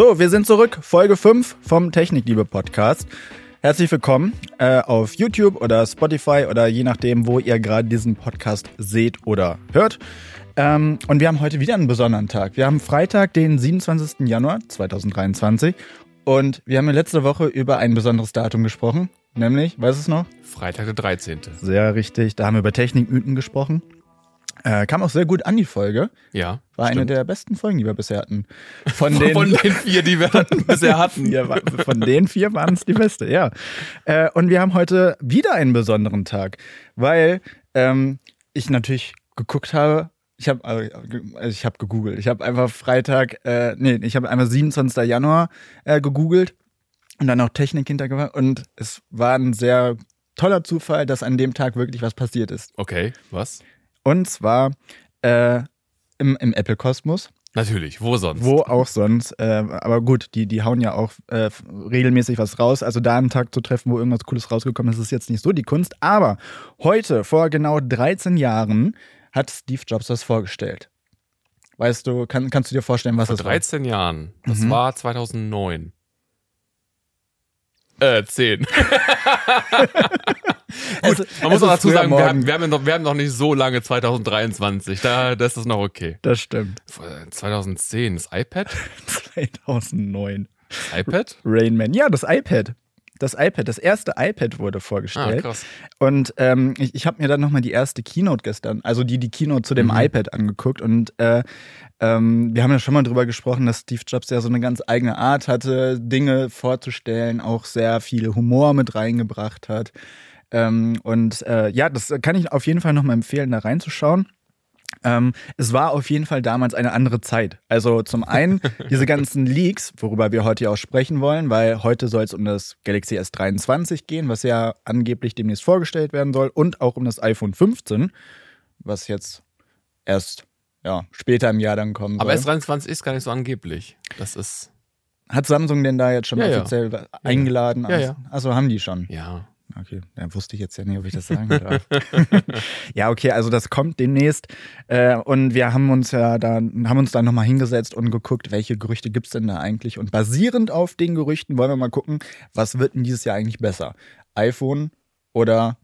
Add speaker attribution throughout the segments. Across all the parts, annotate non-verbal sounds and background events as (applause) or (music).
Speaker 1: So, wir sind zurück. Folge 5 vom Technikliebe Podcast. Herzlich willkommen äh, auf YouTube oder Spotify oder je nachdem, wo ihr gerade diesen Podcast seht oder hört. Ähm, und wir haben heute wieder einen besonderen Tag. Wir haben Freitag, den 27. Januar 2023. Und wir haben ja letzte Woche über ein besonderes Datum gesprochen. Nämlich, weißt du es noch?
Speaker 2: Freitag der 13.
Speaker 1: Sehr richtig. Da haben wir über Technikmythen gesprochen. Äh, kam auch sehr gut an die Folge.
Speaker 2: Ja.
Speaker 1: War eine
Speaker 2: stimmt.
Speaker 1: der besten Folgen, die wir bisher hatten. Von den,
Speaker 2: Von den vier, die wir hatten, (laughs) bisher hatten.
Speaker 1: Von den vier waren es die beste, ja. Äh, und wir haben heute wieder einen besonderen Tag, weil ähm, ich natürlich geguckt habe. Ich habe also ich habe gegoogelt. Ich habe einfach Freitag, äh, nee, ich habe einmal 27. Januar äh, gegoogelt und dann noch Technik hintergebracht und es war ein sehr toller Zufall, dass an dem Tag wirklich was passiert ist.
Speaker 2: Okay, was?
Speaker 1: Und zwar äh, im, im Apple-Kosmos.
Speaker 2: Natürlich, wo sonst?
Speaker 1: Wo auch sonst. Äh, aber gut, die, die hauen ja auch äh, regelmäßig was raus. Also da einen Tag zu treffen, wo irgendwas Cooles rausgekommen ist, ist jetzt nicht so die Kunst. Aber heute, vor genau 13 Jahren, hat Steve Jobs das vorgestellt. Weißt du, kann, kannst du dir vorstellen, was
Speaker 2: Vor
Speaker 1: das
Speaker 2: 13 Jahren. Das
Speaker 1: Mhm.
Speaker 2: war 2009. Äh, 10. (laughs) (laughs) Gut, man muss
Speaker 1: es
Speaker 2: auch dazu sagen, wir haben, wir, haben noch, wir haben noch nicht so lange 2023. Da, das ist noch okay.
Speaker 1: Das stimmt.
Speaker 2: Vor 2010, das iPad? (laughs)
Speaker 1: 2009.
Speaker 2: Das iPad?
Speaker 1: Rain Man. Ja, das iPad. Das iPad, das erste iPad wurde
Speaker 2: Ah,
Speaker 1: vorgestellt.
Speaker 2: krass.
Speaker 1: Und ähm, ich, ich habe mir dann nochmal die erste Keynote gestern, also die, die Keynote zu dem
Speaker 2: Mhm.
Speaker 1: iPad angeguckt. Und äh, ähm, wir haben ja schon mal drüber gesprochen, dass Steve Jobs ja so eine ganz eigene Art hatte, Dinge vorzustellen, auch sehr viel Humor mit reingebracht hat. Ähm, und äh, ja, das kann ich auf jeden Fall nochmal empfehlen, da reinzuschauen. Ähm, es war auf jeden Fall damals eine andere Zeit. Also zum einen (laughs) diese ganzen Leaks, worüber wir heute ja auch sprechen wollen, weil heute soll es um das Galaxy S23 gehen, was ja angeblich demnächst vorgestellt werden soll, und auch um das iPhone 15, was jetzt erst ja, später im Jahr dann kommen
Speaker 2: Aber
Speaker 1: soll.
Speaker 2: S23 ist gar nicht so angeblich. Das ist,
Speaker 1: Hat Samsung denn da jetzt schon
Speaker 2: Ja, ja.
Speaker 1: offiziell eingeladen?
Speaker 2: Ja, ja.
Speaker 1: Also haben die schon.
Speaker 2: ja.
Speaker 1: Okay, dann wusste ich jetzt ja nicht, ob ich das sagen darf. (laughs) ja, okay, also das kommt demnächst. Äh, und wir haben uns ja da, haben uns da nochmal hingesetzt und geguckt, welche Gerüchte gibt's denn da eigentlich. Und basierend auf den Gerüchten wollen wir mal gucken, was wird denn dieses Jahr eigentlich besser? iPhone oder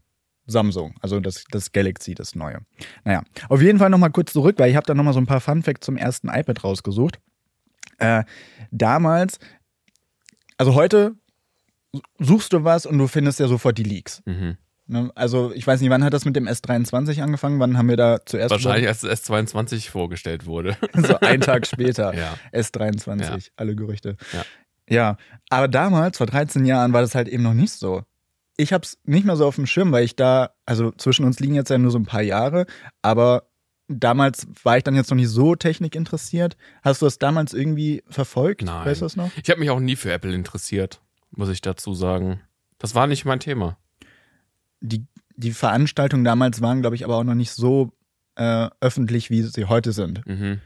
Speaker 1: Samsung, also das, das Galaxy, das neue. Naja, auf jeden Fall nochmal kurz zurück, weil ich habe da nochmal so ein paar Fun Facts zum ersten iPad rausgesucht. Äh, damals, also heute suchst du was und du findest ja sofort die Leaks.
Speaker 2: Mhm.
Speaker 1: Ne? Also ich weiß nicht, wann hat das mit dem S23 angefangen? Wann haben wir da zuerst
Speaker 2: Wahrscheinlich, als das S22 vorgestellt wurde. (laughs)
Speaker 1: so einen Tag später (laughs)
Speaker 2: Ja.
Speaker 1: S23,
Speaker 2: Ja.
Speaker 1: alle Gerüchte.
Speaker 2: Ja.
Speaker 1: ja, aber damals vor 13 Jahren war das halt eben noch nicht so. Ich hab's nicht mehr so auf dem Schirm, weil ich da, also zwischen uns liegen jetzt ja nur so ein paar Jahre, aber damals war ich dann jetzt noch nicht so technikinteressiert. Hast du das damals irgendwie verfolgt?
Speaker 2: Nein.
Speaker 1: Weißt du das noch?
Speaker 2: Ich habe mich auch nie für Apple interessiert, muss ich dazu sagen. Das war nicht mein Thema.
Speaker 1: die, die Veranstaltungen damals waren, glaube ich, aber auch noch nicht so äh, öffentlich, wie sie heute sind.
Speaker 2: Mhm.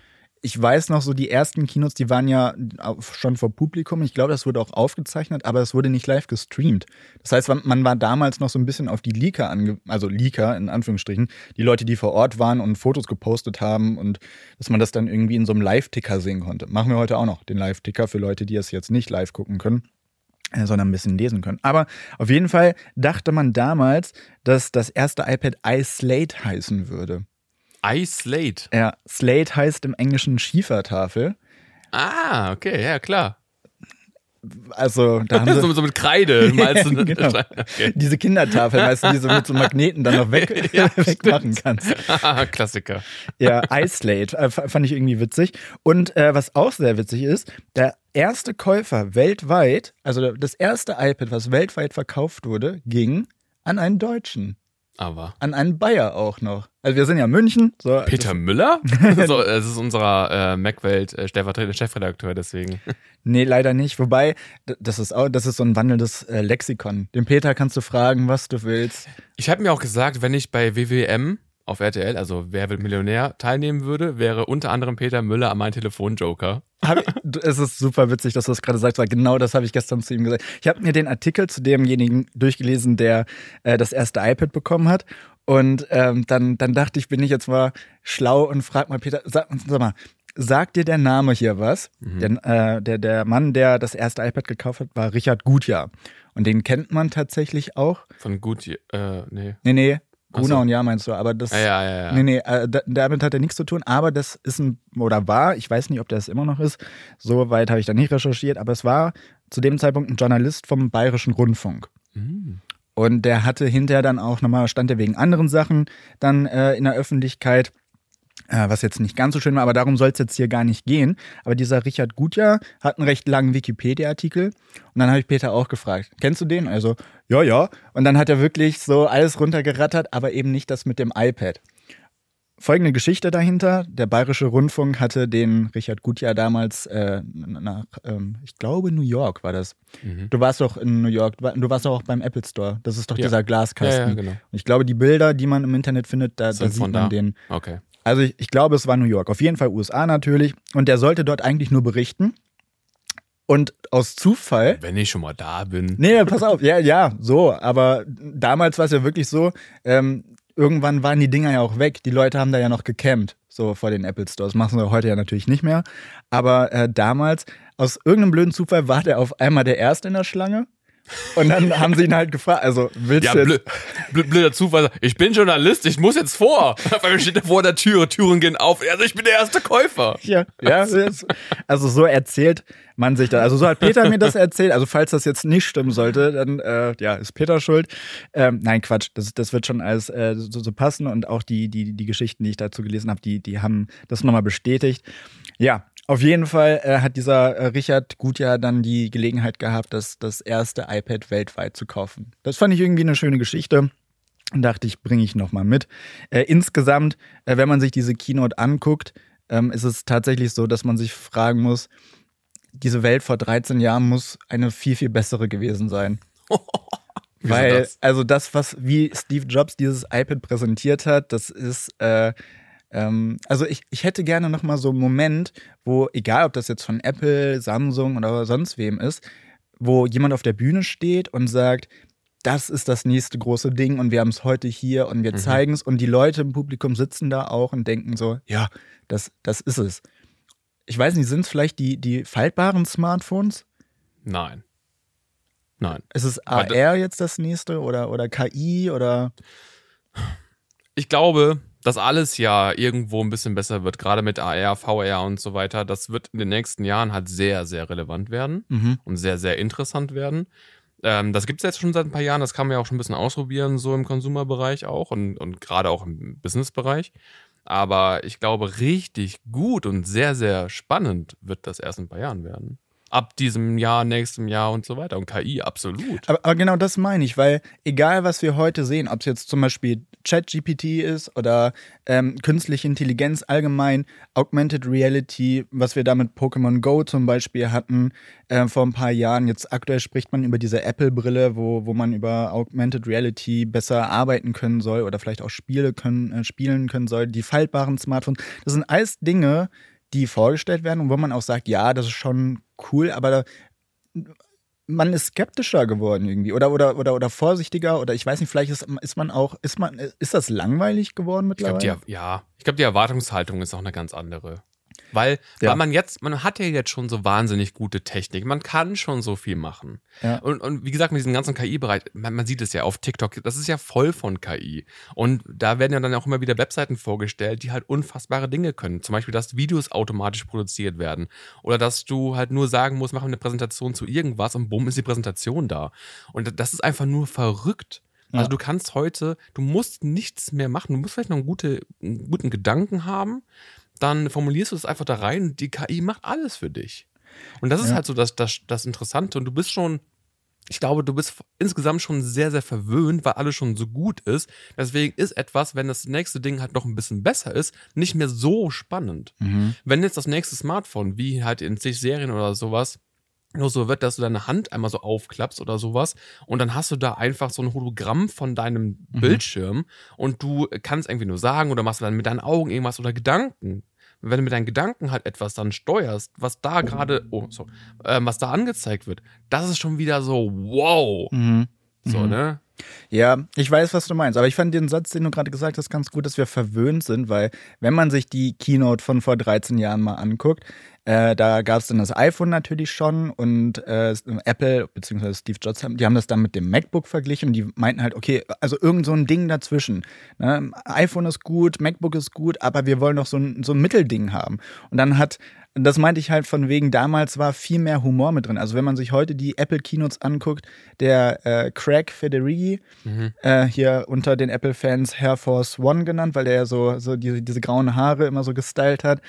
Speaker 1: Ich weiß noch, so die ersten Kinos, die waren ja schon vor Publikum. Ich glaube, das wurde auch aufgezeichnet, aber es wurde nicht live gestreamt. Das heißt, man- war damals noch so ein bisschen auf die Leaker ange also Leaker in Anführungsstrichen, die Leute, die vor Ort waren und Fotos gepostet haben und dass man das dann irgendwie in so einem Live-Ticker sehen konnte. Machen wir heute auch noch, den Live-Ticker für Leute, die es jetzt nicht live gucken können sondern ein bisschen lesen können. Aber auf jeden Fall dachte man damals, dass das erste iPad iSlate heißen würde.
Speaker 2: iSlate.
Speaker 1: Ja, Slate heißt im Englischen Schiefertafel.
Speaker 2: Ah, okay, ja, klar.
Speaker 1: Also da haben (laughs) sie
Speaker 2: so, so mit Kreide (laughs) malst du
Speaker 1: Genau. (laughs)
Speaker 2: okay.
Speaker 1: diese Kindertafel, weißt du, die du mit so Magneten dann noch weg,
Speaker 2: Ja,
Speaker 1: wegmachen kannst.
Speaker 2: Ah, Klassiker.
Speaker 1: Ja, iSlate äh, fand ich irgendwie witzig. Und äh, was auch sehr witzig ist, der erste Käufer weltweit, also das erste iPad, was weltweit verkauft wurde, ging an einen Deutschen.
Speaker 2: Aber.
Speaker 1: An einen Bayer auch noch. Also wir sind ja München. So,
Speaker 2: Peter (laughs) Müller? (laughs) so, es ist unserer äh, Macwelt äh, stellvertretender Chefredakteur, deswegen.
Speaker 1: Nee, leider nicht. Wobei, das ist auch, das ist so ein wandelndes äh, Lexikon. Den Peter kannst du fragen, was du willst.
Speaker 2: Ich habe mir auch gesagt, wenn ich bei WWM auf RTL, also Wer wird Millionär, teilnehmen würde, wäre unter anderem Peter Müller mein Telefonjoker.
Speaker 1: Es ist super witzig, dass du das gerade sagst, weil genau das habe ich gestern zu ihm gesagt. Ich habe mir den Artikel zu demjenigen durchgelesen, der äh, das erste iPad bekommen hat. Und ähm, dann, dann dachte ich, bin ich jetzt mal schlau und frag mal Peter, sag, sag mal, sagt dir der Name hier was?
Speaker 2: Mhm.
Speaker 1: Der, äh, der, der Mann, der das erste iPad gekauft hat, war Richard Gutjahr. Und den kennt man tatsächlich auch.
Speaker 2: Von gut, äh, nee.
Speaker 1: Nee, nee,
Speaker 2: Ach so.
Speaker 1: und Ja meinst du, aber das.
Speaker 2: Ja, ja, ja. ja.
Speaker 1: Nee, nee, äh, da- damit hat er nichts zu tun, aber das ist ein, oder war, ich weiß nicht, ob das immer noch ist, so weit habe ich da nicht recherchiert, aber es war zu dem Zeitpunkt ein Journalist vom Bayerischen Rundfunk.
Speaker 2: Mhm.
Speaker 1: Und der hatte hinterher dann auch nochmal, stand er wegen anderen Sachen dann äh, in der Öffentlichkeit, äh, was jetzt nicht ganz so schön war, aber darum soll es jetzt hier gar nicht gehen. Aber dieser Richard Gutjahr hat einen recht langen Wikipedia-Artikel. Und dann habe ich Peter auch gefragt, kennst du den? Also, ja, ja. Und dann hat er wirklich so alles runtergerattert, aber eben nicht das mit dem iPad. Folgende Geschichte dahinter. Der Bayerische Rundfunk hatte den Richard Gutjahr damals äh, nach, ähm, ich glaube, New York war das.
Speaker 2: Mhm.
Speaker 1: Du warst doch in New York, du war- du warst doch auch beim Apple Store. Das ist doch
Speaker 2: Ja.
Speaker 1: dieser Glaskasten.
Speaker 2: Ja, ja, genau.
Speaker 1: Und ich glaube, die Bilder, die man im Internet findet, da, da sieht man
Speaker 2: da?
Speaker 1: den.
Speaker 2: Okay.
Speaker 1: Also ich, ich glaube, es war New York. Auf jeden Fall USA natürlich. Und der sollte dort eigentlich nur berichten. Und aus Zufall.
Speaker 2: Wenn ich schon mal da bin.
Speaker 1: Nee, pass auf, ja, ja, so. Aber damals war es ja wirklich so, ähm, irgendwann waren die Dinger ja auch weg. Die Leute haben da ja noch gecampt, so vor den Apple Stores. Machen sie heute ja natürlich nicht mehr. Aber äh, damals, aus irgendeinem blöden Zufall, war der auf einmal der Erste in der Schlange. Und dann haben sie ihn halt gefragt, also willst
Speaker 2: Ja,
Speaker 1: du
Speaker 2: blöd, blöd, blöder Zufall. Ich bin Journalist, ich muss jetzt vor. Weil steht er vor der Tür, Türen gehen auf. Also ich bin der erste Käufer.
Speaker 1: Ja, ja. (laughs) Also so erzählt man sich das. Also so hat Peter mir das erzählt. Also falls das jetzt nicht stimmen sollte, dann äh, ja, ist Peter schuld. Ähm, nein, Quatsch. Das, das wird schon alles äh, so, so passen und auch die, die, die Geschichten, die ich dazu gelesen habe, die, die haben das nochmal bestätigt. Ja, auf jeden Fall äh, hat dieser äh, Richard Gutjahr dann die Gelegenheit gehabt, das, das erste iPad weltweit zu kaufen. Das fand ich irgendwie eine schöne Geschichte. Und dachte ich, bringe ich nochmal mit. Äh, insgesamt, äh, wenn man sich diese Keynote anguckt, ähm, ist es tatsächlich so, dass man sich fragen muss, diese Welt vor 13 Jahren muss eine viel, viel bessere gewesen sein. (laughs) Weil,
Speaker 2: das?
Speaker 1: also das, was wie Steve Jobs dieses iPad präsentiert hat, das ist, äh, ähm, also ich, ich hätte gerne nochmal so einen Moment, wo, egal ob das jetzt von Apple, Samsung oder sonst wem ist, wo jemand auf der Bühne steht und sagt, das ist das nächste große Ding und wir haben es heute hier und wir
Speaker 2: Mhm.
Speaker 1: zeigen es und die Leute im Publikum sitzen da auch und denken so, ja, das, das ist es. Ich weiß nicht, sind es vielleicht die, die faltbaren Smartphones?
Speaker 2: Nein. Nein.
Speaker 1: Ist es AR jetzt das nächste oder, oder KI oder
Speaker 2: Ich glaube, dass alles ja irgendwo ein bisschen besser wird, gerade mit AR, VR und so weiter. Das wird in den nächsten Jahren halt sehr, sehr relevant werden
Speaker 1: Mhm.
Speaker 2: und sehr, sehr interessant werden. Ähm, das gibt es jetzt schon seit ein paar Jahren, das kann man ja auch schon ein bisschen ausprobieren, so im Konsumerbereich auch und, und gerade auch im Businessbereich. Aber ich glaube, richtig gut und sehr, sehr spannend wird das erst in ein paar Jahren werden. Ab diesem Jahr, nächstem Jahr und so weiter. Und KI, absolut.
Speaker 1: Aber, aber genau das meine ich, weil egal was wir heute sehen, ob es jetzt zum Beispiel ChatGPT ist oder ähm, künstliche Intelligenz allgemein, Augmented Reality, was wir da mit Pokémon Go zum Beispiel hatten äh, vor ein paar Jahren. Jetzt aktuell spricht man über diese Apple-Brille, wo, wo man über Augmented Reality besser arbeiten können soll oder vielleicht auch Spiele können, äh, spielen können soll. Die faltbaren Smartphones, das sind alles Dinge, die vorgestellt werden und wo man auch sagt, ja, das ist schon cool, aber da, man ist skeptischer geworden irgendwie oder oder oder oder vorsichtiger oder ich weiß nicht, vielleicht ist, ist man auch ist man ist das langweilig geworden
Speaker 2: Ich glaube,
Speaker 1: mittlerweile?
Speaker 2: die, ja, ich glaube, die Erwartungshaltung ist auch eine ganz andere. Weil,
Speaker 1: Ja.
Speaker 2: weil man jetzt, man hat ja jetzt schon so wahnsinnig gute Technik. Man kann schon so viel machen.
Speaker 1: Ja.
Speaker 2: Und, und wie gesagt, mit diesem ganzen KI-Bereich, man, man sieht es ja auf TikTok, das ist ja voll von KI. Und da werden ja dann auch immer wieder Webseiten vorgestellt, die halt unfassbare Dinge können. Zum Beispiel, dass Videos automatisch produziert werden. Oder dass du halt nur sagen musst, mach eine Präsentation zu irgendwas und bumm ist die Präsentation da. Und das ist einfach nur verrückt. Also
Speaker 1: Ja.
Speaker 2: du kannst heute, du musst nichts mehr machen. Du musst vielleicht noch einen, gute, einen guten Gedanken haben. Dann formulierst du es einfach da rein und die KI macht alles für dich. Und das ist
Speaker 1: Ja.
Speaker 2: halt so das, das, das Interessante. Und du bist schon, ich glaube, du bist insgesamt schon sehr, sehr verwöhnt, weil alles schon so gut ist. Deswegen ist etwas, wenn das nächste Ding halt noch ein bisschen besser ist, nicht mehr so spannend.
Speaker 1: Mhm.
Speaker 2: Wenn jetzt das nächste Smartphone, wie halt in zig Serien oder sowas, nur so wird, dass du deine Hand einmal so aufklappst oder sowas und dann hast du da einfach so ein Hologramm von deinem
Speaker 1: Mhm.
Speaker 2: Bildschirm und du kannst irgendwie nur sagen oder machst dann mit deinen Augen irgendwas oder Gedanken. Wenn du mit deinen Gedanken halt etwas dann steuerst, was da gerade, oh, sorry, ähm, was da angezeigt wird, das ist schon wieder so, wow.
Speaker 1: Mhm.
Speaker 2: So,
Speaker 1: Mhm.
Speaker 2: ne?
Speaker 1: Ja, ich weiß, was du meinst. Aber ich fand den Satz, den du gerade gesagt hast, ganz gut, dass wir verwöhnt sind, weil wenn man sich die Keynote von vor 13 Jahren mal anguckt, äh, da gab es dann das iPhone natürlich schon und äh, Apple bzw. Steve Jobs, die haben das dann mit dem MacBook verglichen und die meinten halt, okay, also irgend so ein Ding dazwischen. Ne? iPhone ist gut, MacBook ist gut, aber wir wollen noch so ein, so ein Mittelding haben. Und dann hat das meinte ich halt von wegen, damals war viel mehr Humor mit drin. Also wenn man sich heute die Apple Keynotes anguckt, der äh, Craig Federighi, mhm. äh, hier unter den Apple-Fans Air Force One genannt, weil der ja so, so diese, diese grauen Haare immer so gestylt hat,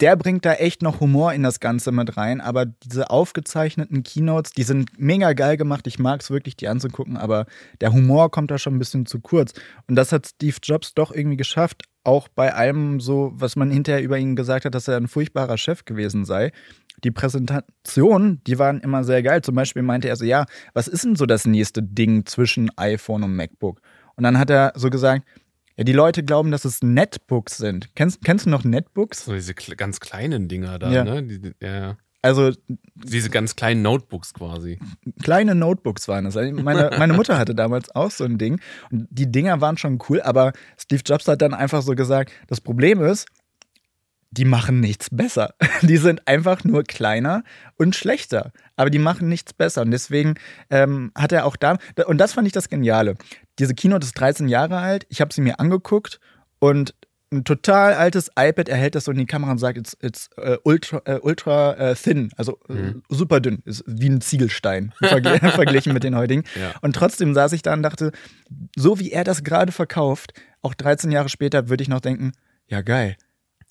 Speaker 1: der bringt da echt noch Humor in das Ganze mit rein. Aber diese aufgezeichneten Keynotes, die sind mega geil gemacht. Ich mag es wirklich, die anzugucken, aber der Humor kommt da schon ein bisschen zu kurz. Und das hat Steve Jobs doch irgendwie geschafft, auch bei allem so, was man hinterher über ihn gesagt hat, dass er ein furchtbarer Chef gewesen sei. Die Präsentationen, die waren immer sehr geil. Zum Beispiel meinte er so, ja, was ist denn so das nächste Ding zwischen iPhone und MacBook? Und dann hat er so gesagt, ja, die Leute glauben, dass es Netbooks sind. Kennst, kennst du noch Netbooks?
Speaker 2: So diese ganz kleinen Dinger da,
Speaker 1: ja.
Speaker 2: ne? Die, ja.
Speaker 1: Also
Speaker 2: diese ganz kleinen Notebooks quasi.
Speaker 1: Kleine Notebooks waren es. Also meine, meine Mutter hatte damals auch so ein Ding. Und die Dinger waren schon cool, aber Steve Jobs hat dann einfach so gesagt: Das Problem ist, die machen nichts besser. (laughs) Die sind einfach nur kleiner und schlechter. Aber die machen nichts besser. Und deswegen ähm, hat er auch da. Und das fand ich das Geniale. Diese Keynote ist 13 Jahre alt. Ich habe sie mir angeguckt und ein total altes iPad, er hält das so in die Kamera und sagt, it's, it's uh, ultra, uh, ultra uh, thin, also mhm. super dünn, ist wie ein Ziegelstein (laughs) verg (laughs) verglichen mit den heutigen. Ja. Und trotzdem saß ich da und dachte, so wie er das gerade verkauft, auch 13 Jahre später würde ich noch denken, ja geil,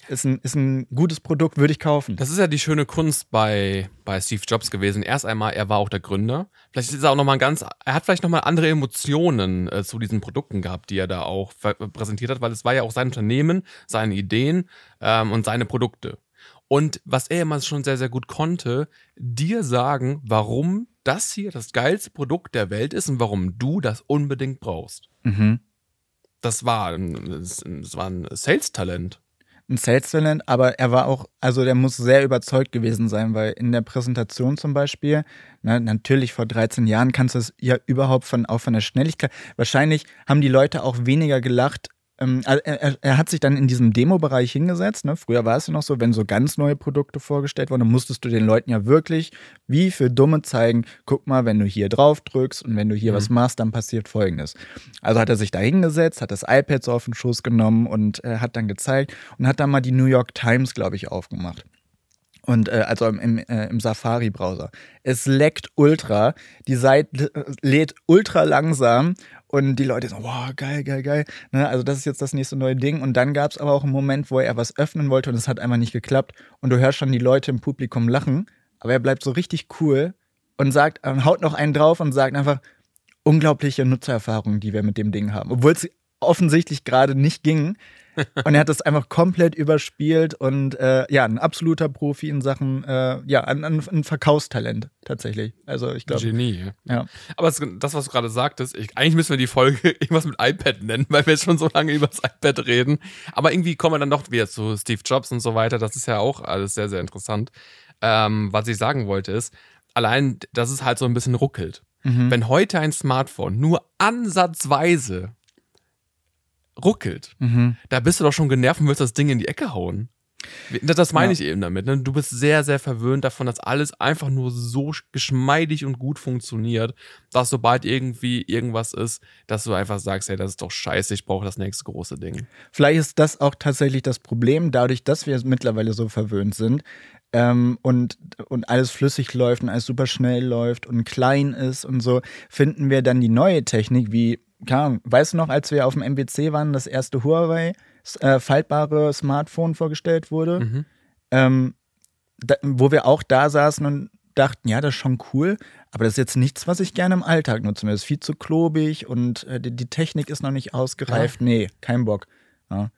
Speaker 1: ist ein, ist ein gutes Produkt, würde ich kaufen.
Speaker 2: Das ist ja die schöne Kunst bei, bei Steve Jobs gewesen. Erst einmal, er war auch der Gründer. Vielleicht ist er auch nochmal ganz, er hat vielleicht nochmal andere Emotionen äh, zu diesen Produkten gehabt, die er da auch präsentiert hat, weil es war ja auch sein Unternehmen, seine Ideen ähm, und seine Produkte. Und was er immer schon sehr, sehr gut konnte, dir sagen, warum das hier das geilste Produkt der Welt ist und warum du das unbedingt brauchst. Mhm. Das war, das war ein Sales-Talent
Speaker 1: ein Sales Talent, aber er war auch, also der muss sehr überzeugt gewesen sein, weil in der Präsentation zum Beispiel, na, ne, natürlich vor 13 Jahren kannst du es ja überhaupt von, auch von der Schnelligkeit, wahrscheinlich haben die Leute auch weniger gelacht, ähm, er, er, hat sich dann in diesem Demo-Bereich hingesetzt. Ne? Früher war es ja noch so, wenn so ganz neue Produkte vorgestellt wurden, dann musstest du den Leuten ja wirklich wie für Dumme zeigen, guck mal, wenn du hier drauf drückst und wenn du hier mhm. was machst, dann passiert folgendes. Also hat er sich da hingesetzt, hat das iPad so auf den Schoß genommen und äh, hat dann gezeigt und hat dann mal die New York Times, glaube ich, aufgemacht. Und äh, also im, im, äh, im Safari-Browser. Es leckt ultra. Die Seite äh, lädt ultra langsam und die Leute so, wow, geil, geil, geil. Ne, also das ist jetzt das nächste neue Ding. Und dann gab es aber auch einen Moment, wo er was öffnen wollte und es hat einfach nicht geklappt. Und du hörst schon die Leute im Publikum lachen, aber er bleibt so richtig cool und sagt, äh, haut noch einen drauf und sagt einfach, unglaubliche Nutzererfahrungen, die wir mit dem Ding haben. Obwohl es offensichtlich gerade nicht ging und er hat das einfach komplett überspielt und äh, ja, ein absoluter Profi in Sachen, äh, ja, ein, ein, Verkaufstalent tatsächlich. Also ich glaube.
Speaker 2: Genie. Ja. Aber das, was du gerade sagtest, ich, eigentlich müssen wir die Folge (laughs) irgendwas mit iPad nennen, weil wir jetzt schon so lange über das iPad reden. Aber irgendwie kommen wir dann doch wieder zu Steve Jobs und so weiter. Das ist ja auch alles sehr, sehr interessant. Ähm, was ich sagen wollte ist, allein, dass es halt so ein bisschen ruckelt. Mhm. Wenn heute ein Smartphone nur ansatzweise ruckelt, mhm. da bist du doch schon genervt und willst das Ding in die Ecke hauen. Das meine ja. ich eben damit. Ne? Du bist sehr, sehr verwöhnt davon, dass alles einfach nur so geschmeidig und gut funktioniert, dass sobald irgendwie irgendwas ist, dass du einfach sagst, hey, das ist doch scheiße, ich brauche das nächste große Ding.
Speaker 1: Vielleicht ist das auch tatsächlich das Problem, dadurch, dass wir mittlerweile so verwöhnt sind ähm, und, und alles flüssig läuft und alles super schnell läuft und klein ist und so, finden wir dann die neue Technik wie klar, weißt du noch, als wir auf dem MWC waren, das erste Huawei äh, faltbare Smartphone vorgestellt wurde, mhm. ähm, da, wo wir auch da saßen und dachten, ja, das ist schon cool, aber das ist jetzt nichts, was ich gerne im Alltag nutze. Das ist viel zu klobig und äh, die, die, Technik ist noch nicht ausgereift. Ja. Nee, kein Bock. Ja.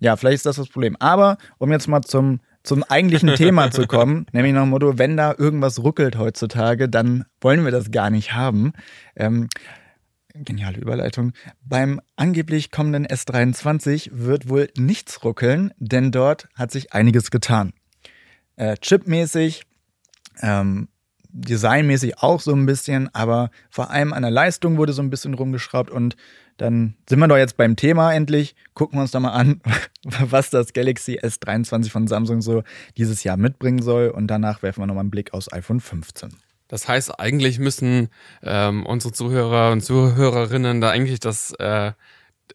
Speaker 1: ja, vielleicht ist das das Problem. Aber um jetzt mal zum, zum eigentlichen Thema zu (laughs) kommen, nämlich nach dem Motto, wenn da irgendwas ruckelt heutzutage, dann wollen wir das gar nicht haben. Ähm, geniale Überleitung. Beim angeblich kommenden S23 wird wohl nichts ruckeln, denn dort hat sich einiges getan. Äh, chipmäßig, ähm, designmäßig auch so ein bisschen, aber vor allem an der Leistung wurde so ein bisschen rumgeschraubt und dann sind wir doch jetzt beim Thema endlich. Gucken wir uns doch mal an, (laughs) was das Galaxy S23 von Samsung so dieses Jahr mitbringen soll und danach werfen wir nochmal einen Blick aufs iPhone 15.
Speaker 2: Das heißt, eigentlich müssen ähm, unsere Zuhörer und Zuhörerinnen da eigentlich das, äh,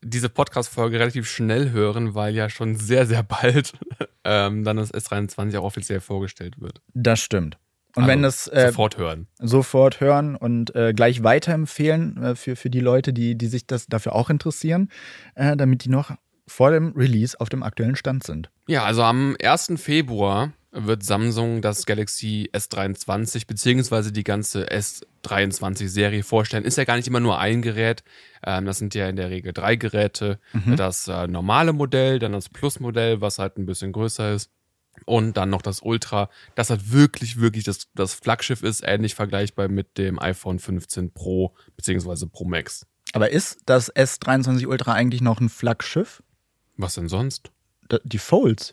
Speaker 2: diese Podcast-Folge relativ schnell hören, weil ja schon sehr, sehr bald (laughs) ähm, dann das S23 auch offiziell vorgestellt wird.
Speaker 1: Das stimmt. Und
Speaker 2: Also,
Speaker 1: wenn das äh,
Speaker 2: Sofort hören.
Speaker 1: sofort hören und äh, gleich weiterempfehlen äh, für, für die Leute, die, die sich das dafür auch interessieren, äh, damit die noch vor dem Release auf dem aktuellen Stand sind.
Speaker 2: Ja, also am 1. Februar wird Samsung das Galaxy S23 beziehungsweise die ganze S23-Serie vorstellen. Ist ja gar nicht immer nur ein Gerät. Ähm, das sind ja in der Regel drei Geräte. Das äh, normale Modell, dann das Plus-Modell, was halt ein bisschen größer ist. Und dann noch das Ultra, das halt wirklich, wirklich das, das Flaggschiff ist, ähnlich vergleichbar mit dem iPhone 15 Pro beziehungsweise Pro Max.
Speaker 1: Aber ist das S23 Ultra eigentlich noch ein Flaggschiff?
Speaker 2: Was denn sonst?
Speaker 1: Da- Die Folds.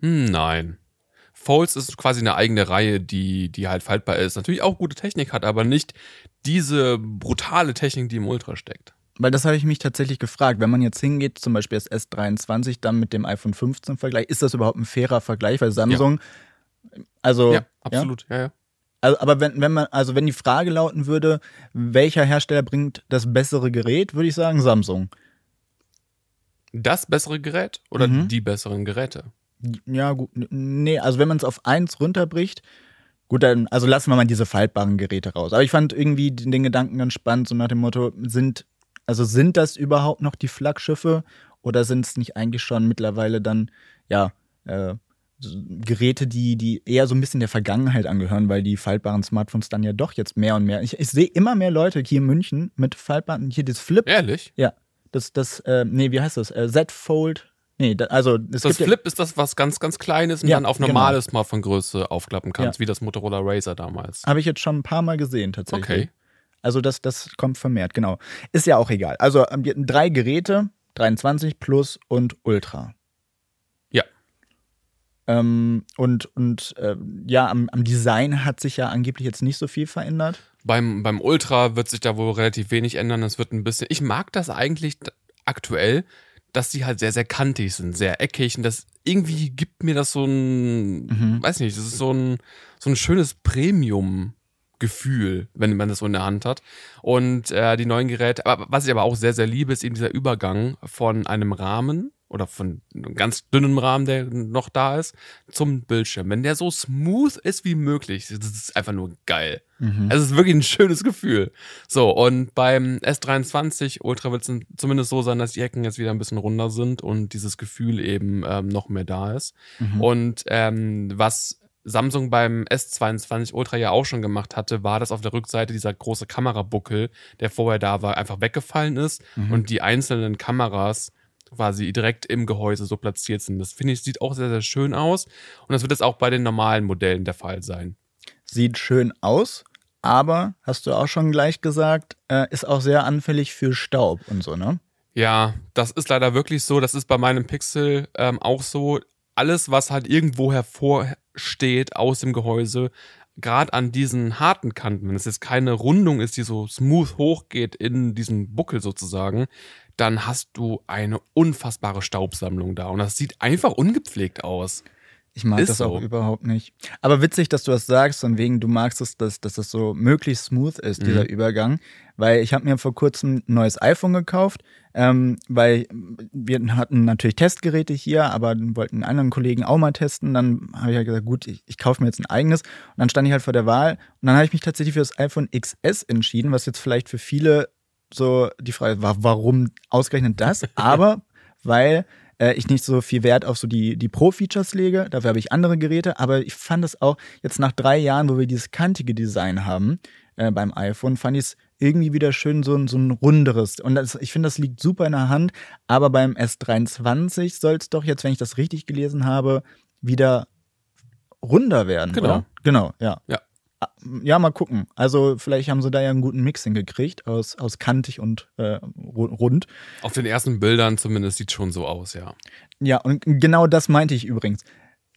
Speaker 2: Hm, nein. Folds ist quasi eine eigene Reihe, die, die halt faltbar ist. Natürlich auch gute Technik hat, aber nicht diese brutale Technik, die im Ultra steckt.
Speaker 1: Weil das habe ich mich tatsächlich gefragt. Wenn man jetzt hingeht, zum Beispiel das S23 dann mit dem iPhone 15 Vergleich, ist das überhaupt ein fairer Vergleich? Weil Samsung, also,
Speaker 2: ja, absolut. Ja, ja.
Speaker 1: Also, aber wenn, wenn man, also wenn die Frage lauten würde, welcher Hersteller bringt das bessere Gerät, würde ich sagen Samsung.
Speaker 2: Das bessere Gerät oder
Speaker 1: Mhm.
Speaker 2: die besseren Geräte?
Speaker 1: Ja, gut. Nee, also wenn man es auf eins runterbricht, gut, dann, also lassen wir mal diese faltbaren Geräte raus. Aber ich fand irgendwie den, den Gedanken ganz spannend, so nach dem Motto, sind, also sind das überhaupt noch die Flaggschiffe oder sind es nicht eigentlich schon mittlerweile dann, ja, äh, Geräte, die, die eher so ein bisschen der Vergangenheit angehören, weil die faltbaren Smartphones dann ja doch jetzt mehr und mehr. Ich, ich sehe immer mehr Leute hier in München mit faltbaren, hier das Flip.
Speaker 2: Ehrlich?
Speaker 1: Ja, das, das, äh, nee, wie heißt das? Äh, Z-Fold. Nee, da, also es
Speaker 2: Das
Speaker 1: gibt ja-
Speaker 2: Flip ist das, was ganz, ganz klein ist und
Speaker 1: Ja,
Speaker 2: dann auf
Speaker 1: genau.
Speaker 2: normale Smartphone-Größe aufklappen kannst,
Speaker 1: Ja.
Speaker 2: wie das Motorola Razer damals.
Speaker 1: Habe ich jetzt schon ein paar Mal gesehen, tatsächlich.
Speaker 2: Okay.
Speaker 1: Also das, das kommt vermehrt, genau. Ist ja auch egal. Also ähm, drei Geräte, 23 Plus und Ultra.
Speaker 2: Ja.
Speaker 1: Ähm, und und äh, ja, am, am Design hat sich ja angeblich jetzt nicht so viel verändert.
Speaker 2: Beim, beim Ultra wird sich da wohl relativ wenig ändern. Es wird ein bisschen. Ich mag das eigentlich aktuell, dass die halt sehr, sehr kantig sind, sehr eckig. Und das irgendwie gibt mir das so ein,
Speaker 1: Mhm.
Speaker 2: weiß nicht, das ist so ein, so ein schönes Premium-Gefühl, wenn man das so in der Hand hat. Und äh, die neuen Geräte, aber was ich aber auch sehr, sehr liebe, ist eben dieser Übergang von einem Rahmen oder von einem ganz dünnen Rahmen, der noch da ist, zum Bildschirm. Wenn der so smooth ist wie möglich, das ist einfach nur geil.
Speaker 1: Mhm.
Speaker 2: Also es ist wirklich ein schönes Gefühl. So, und beim S23 Ultra wird es zumindest so sein, dass die Ecken jetzt wieder ein bisschen runder sind und dieses Gefühl eben ähm, noch mehr da ist.
Speaker 1: Mhm.
Speaker 2: Und ähm, was Samsung beim S22 Ultra ja auch schon gemacht hatte, war, dass auf der Rückseite dieser große Kamerabuckel, der vorher da war, einfach weggefallen ist
Speaker 1: Mhm.
Speaker 2: und die einzelnen Kameras quasi direkt im Gehäuse so platziert sind. Das finde ich, sieht auch sehr, sehr schön aus. Und das wird jetzt auch bei den normalen Modellen der Fall sein.
Speaker 1: Sieht schön aus, aber hast du auch schon gleich gesagt, äh, ist auch sehr anfällig für Staub und so, ne?
Speaker 2: Ja, das ist leider wirklich so. Das ist bei meinem Pixel ähm, auch so. Alles, was halt irgendwo hervorsteht aus dem Gehäuse, gerade an diesen harten Kanten, wenn es jetzt keine Rundung ist, die so smooth hochgeht in diesen Buckel sozusagen, dann hast du eine unfassbare Staubsammlung da. Und das sieht einfach ungepflegt aus.
Speaker 1: Ich mag
Speaker 2: Ist
Speaker 1: das
Speaker 2: so.
Speaker 1: auch überhaupt nicht. Aber witzig, dass du das sagst, von wegen, du magst es, dass, dass das so möglichst smooth ist, dieser
Speaker 2: Mhm.
Speaker 1: Übergang. Weil ich habe mir vor kurzem ein neues iPhone gekauft, ähm, weil wir hatten natürlich Testgeräte hier, aber wollten einen anderen Kollegen auch mal testen. Dann habe ich halt gesagt, gut, ich, ich kaufe mir jetzt ein eigenes. Und dann stand ich halt vor der Wahl und dann habe ich mich tatsächlich für das iPhone XS entschieden, was jetzt vielleicht für viele so die Frage war, warum ausgerechnet das? (laughs) Aber weil äh, ich nicht so viel Wert auf so die, die Pro-Features lege. Dafür habe ich andere Geräte. Aber ich fand es auch jetzt nach drei Jahren, wo wir dieses kantige Design haben äh, beim iPhone, fand ich es irgendwie wieder schön, so, ein- so ein runderes. Und das, ich finde, das liegt super in der Hand. Aber beim S23 soll es doch jetzt, wenn ich das richtig gelesen habe, wieder runder werden.
Speaker 2: Genau.
Speaker 1: Oder? Genau, ja.
Speaker 2: Ja.
Speaker 1: Ah, Ja, mal gucken. Also vielleicht haben sie da ja einen guten Mix hingekriegt aus, aus kantig und äh, ru- rund.
Speaker 2: Auf den ersten Bildern zumindest sieht schon so aus, ja.
Speaker 1: Ja, und genau das meinte ich übrigens.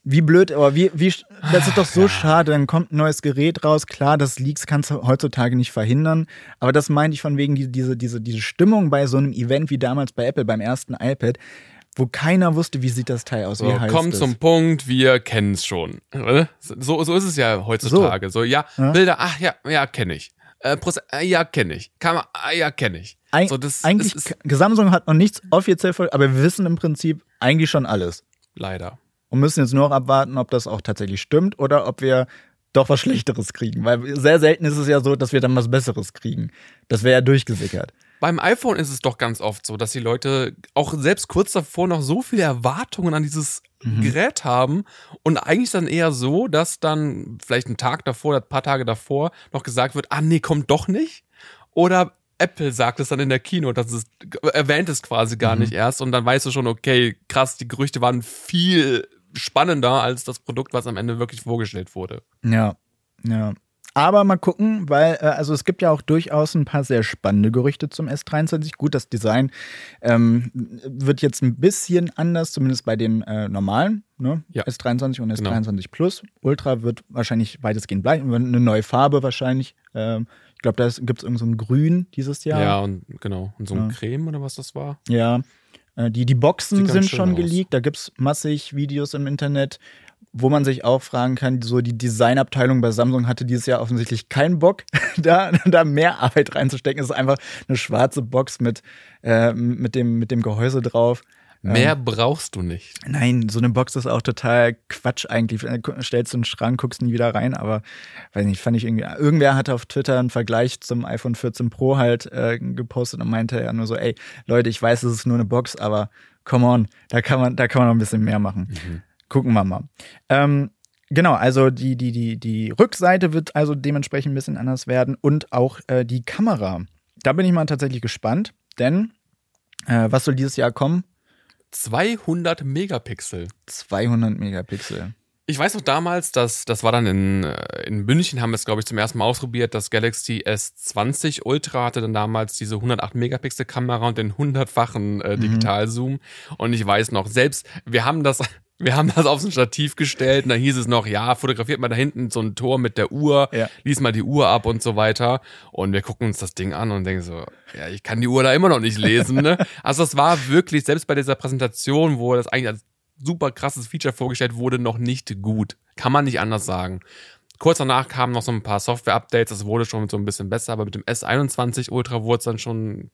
Speaker 1: Wie blöd, aber wie, wie, das ist doch so schade. Dann kommt ein neues Gerät raus. Klar, das Leaks kannst du heutzutage nicht verhindern. Aber das meinte ich von wegen die, diese, diese, diese Stimmung bei so einem Event wie damals bei Apple beim ersten iPad, wo keiner wusste, wie sieht das Teil aus,
Speaker 2: So,
Speaker 1: wie heißt
Speaker 2: komm zum Punkt, wir kennen es schon. Äh? So, so ist es ja heutzutage. So, ja,
Speaker 1: Ja.
Speaker 2: Bilder, ach ja, ja, kenne ich. Äh, Proze äh, ja, kenne ich. Kamera, ah, ja, kenne ich.
Speaker 1: Eig
Speaker 2: so, das,
Speaker 1: eigentlich,
Speaker 2: ist
Speaker 1: Samsung hat noch nichts offiziell voll, aber wir wissen im Prinzip eigentlich schon alles.
Speaker 2: leider.
Speaker 1: Und müssen jetzt nur noch abwarten, ob das auch tatsächlich stimmt oder ob wir doch was Schlechteres kriegen. Weil sehr selten ist es ja so, dass wir dann was Besseres kriegen. Das wäre ja durchgesickert.
Speaker 2: Beim iPhone ist es doch ganz oft so, dass die Leute auch selbst kurz davor noch so viele Erwartungen an dieses
Speaker 1: Mhm.
Speaker 2: Gerät haben und eigentlich dann eher so, dass dann vielleicht einen Tag davor oder ein paar Tage davor noch gesagt wird, ah nee, kommt doch nicht. Oder Apple sagt es dann in der Kino, dass es erwähnt es quasi gar
Speaker 1: Mhm.
Speaker 2: nicht erst und dann weißt du schon, okay, krass, die Gerüchte waren viel spannender als das Produkt, was am Ende wirklich vorgestellt wurde.
Speaker 1: Ja, ja. Aber mal gucken, weil, äh, also es gibt ja auch durchaus ein paar sehr spannende Gerüchte zum S23. Gut, das Design ähm, wird jetzt ein bisschen anders, zumindest bei den äh, normalen, ne?
Speaker 2: Ja.
Speaker 1: S23 und
Speaker 2: Genau.
Speaker 1: S23 Plus. Ultra wird wahrscheinlich weitestgehend bleiben, eine neue Farbe wahrscheinlich. Ähm, ich glaube, da gibt es irgend so ein Grün dieses Jahr.
Speaker 2: Ja, und genau. Und so ein
Speaker 1: Ja.
Speaker 2: Creme oder was das war?
Speaker 1: Ja, äh, die, die Boxen sind schon
Speaker 2: aus.
Speaker 1: geleakt. Da gibt es massig Videos im Internet, wo man sich auch fragen kann, so die Designabteilung bei Samsung hatte dieses Jahr offensichtlich keinen Bock, (laughs) da, da mehr Arbeit reinzustecken. Es ist einfach eine schwarze Box mit, äh, mit, dem, mit dem Gehäuse drauf.
Speaker 2: Mehr brauchst du nicht.
Speaker 1: Nein, so eine Box ist auch total Quatsch eigentlich. Äh, Stellst du in den Schrank, guckst nie wieder rein, aber weiß nicht, fand ich irgendwie. Irgendwer hatte auf Twitter einen Vergleich zum iPhone 14 Pro halt äh, gepostet und meinte ja nur so, ey, Leute, ich weiß, es ist nur eine Box, aber come on, da kann man, da kann man noch ein bisschen mehr machen. Gucken wir mal. Ähm, genau, also die, die, die, die Rückseite wird also dementsprechend ein bisschen anders werden und auch äh, die Kamera. Da bin ich mal tatsächlich gespannt, denn äh, was soll dieses Jahr kommen?
Speaker 2: 200 Megapixel.
Speaker 1: 200 Megapixel.
Speaker 2: Ich weiß noch damals, dass das war dann in, äh, in München, haben wir es, glaube ich, zum ersten Mal ausprobiert. Das Galaxy S20 Ultra hatte dann damals diese 108 Megapixel Kamera und den hundertfachen äh, Digitalzoom. Und ich weiß noch, selbst wir haben das, wir haben das auf so ein Stativ gestellt und dann hieß es noch, ja, fotografiert mal da hinten so ein Tor mit der Uhr,
Speaker 1: Ja.
Speaker 2: lies mal die Uhr ab und so weiter. Und wir gucken uns das Ding an und denken so, ja, ich kann die Uhr da immer noch nicht lesen. Ne? (laughs) Also das war wirklich, selbst bei dieser Präsentation, wo das eigentlich als super krasses Feature vorgestellt wurde, noch nicht gut. Kann man nicht anders sagen. Kurz danach kamen noch so ein paar Software-Updates, das wurde schon so ein bisschen besser, aber mit dem S21 Ultra wurde es dann schon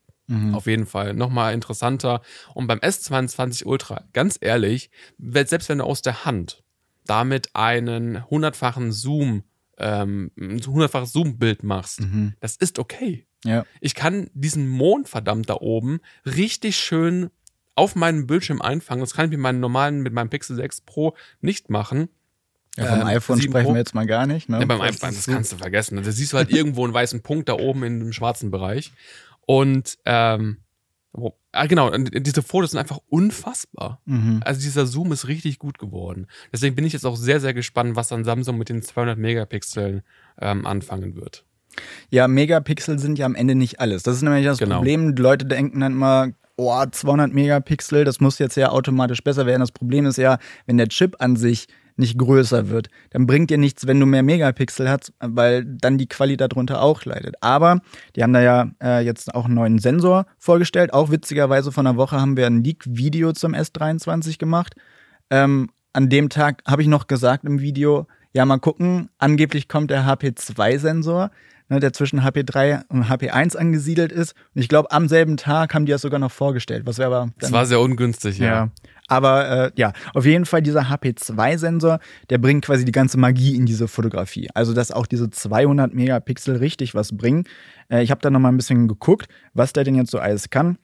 Speaker 2: auf jeden Fall nochmal interessanter. Und beim S22 Ultra, ganz ehrlich, selbst wenn du aus der Hand damit einen hundertfachen Zoom, ähm, ein hundertfaches Zoom-Bild machst, das ist okay.
Speaker 1: Ja.
Speaker 2: Ich kann diesen Mond verdammt da oben richtig schön auf meinem Bildschirm einfangen. Das kann ich mit meinem normalen, mit meinem Pixel 6 Pro nicht machen.
Speaker 1: Ja, vom
Speaker 2: Ähm,
Speaker 1: iPhone
Speaker 2: 7
Speaker 1: sprechen
Speaker 2: Pro.
Speaker 1: wir jetzt mal gar nicht. Ne?
Speaker 2: Ja, beim iPhone, das kannst du vergessen. Da siehst du halt irgendwo einen weißen Punkt da oben in dem schwarzen Bereich. Und ähm, ah, genau, diese Fotos sind einfach unfassbar.
Speaker 1: Mhm.
Speaker 2: Also dieser Zoom ist richtig gut geworden. Deswegen bin ich jetzt auch sehr, sehr gespannt, was dann Samsung mit den 200 Megapixeln ähm, anfangen wird.
Speaker 1: Ja, Megapixel sind ja am Ende nicht alles. Das ist nämlich das
Speaker 2: Genau.
Speaker 1: Problem. Die Leute denken dann immer, oh, 200 Megapixel, das muss jetzt ja automatisch besser werden. Das Problem ist ja, wenn der Chip an sich nicht größer wird, dann bringt dir nichts, wenn du mehr Megapixel hast, weil dann die Qualität darunter auch leidet. Aber die haben da ja äh, jetzt auch einen neuen Sensor vorgestellt. Auch witzigerweise von einer Woche haben wir ein Leak-Video zum S23 gemacht. Ähm, an dem Tag habe ich noch gesagt im Video, ja, mal gucken, angeblich kommt der HP2-Sensor, ne, der zwischen HP3 und HP1 angesiedelt ist. Und ich glaube, am selben Tag haben die das sogar noch vorgestellt, was wäre aber
Speaker 2: Das war sehr ungünstig, ja.
Speaker 1: ja. Aber äh, ja, auf jeden Fall dieser HP2-Sensor, der bringt quasi die ganze Magie in diese Fotografie. Also, dass auch diese 200 Megapixel richtig was bringen. Äh, ich habe da noch mal ein bisschen geguckt, was der denn jetzt so alles kann.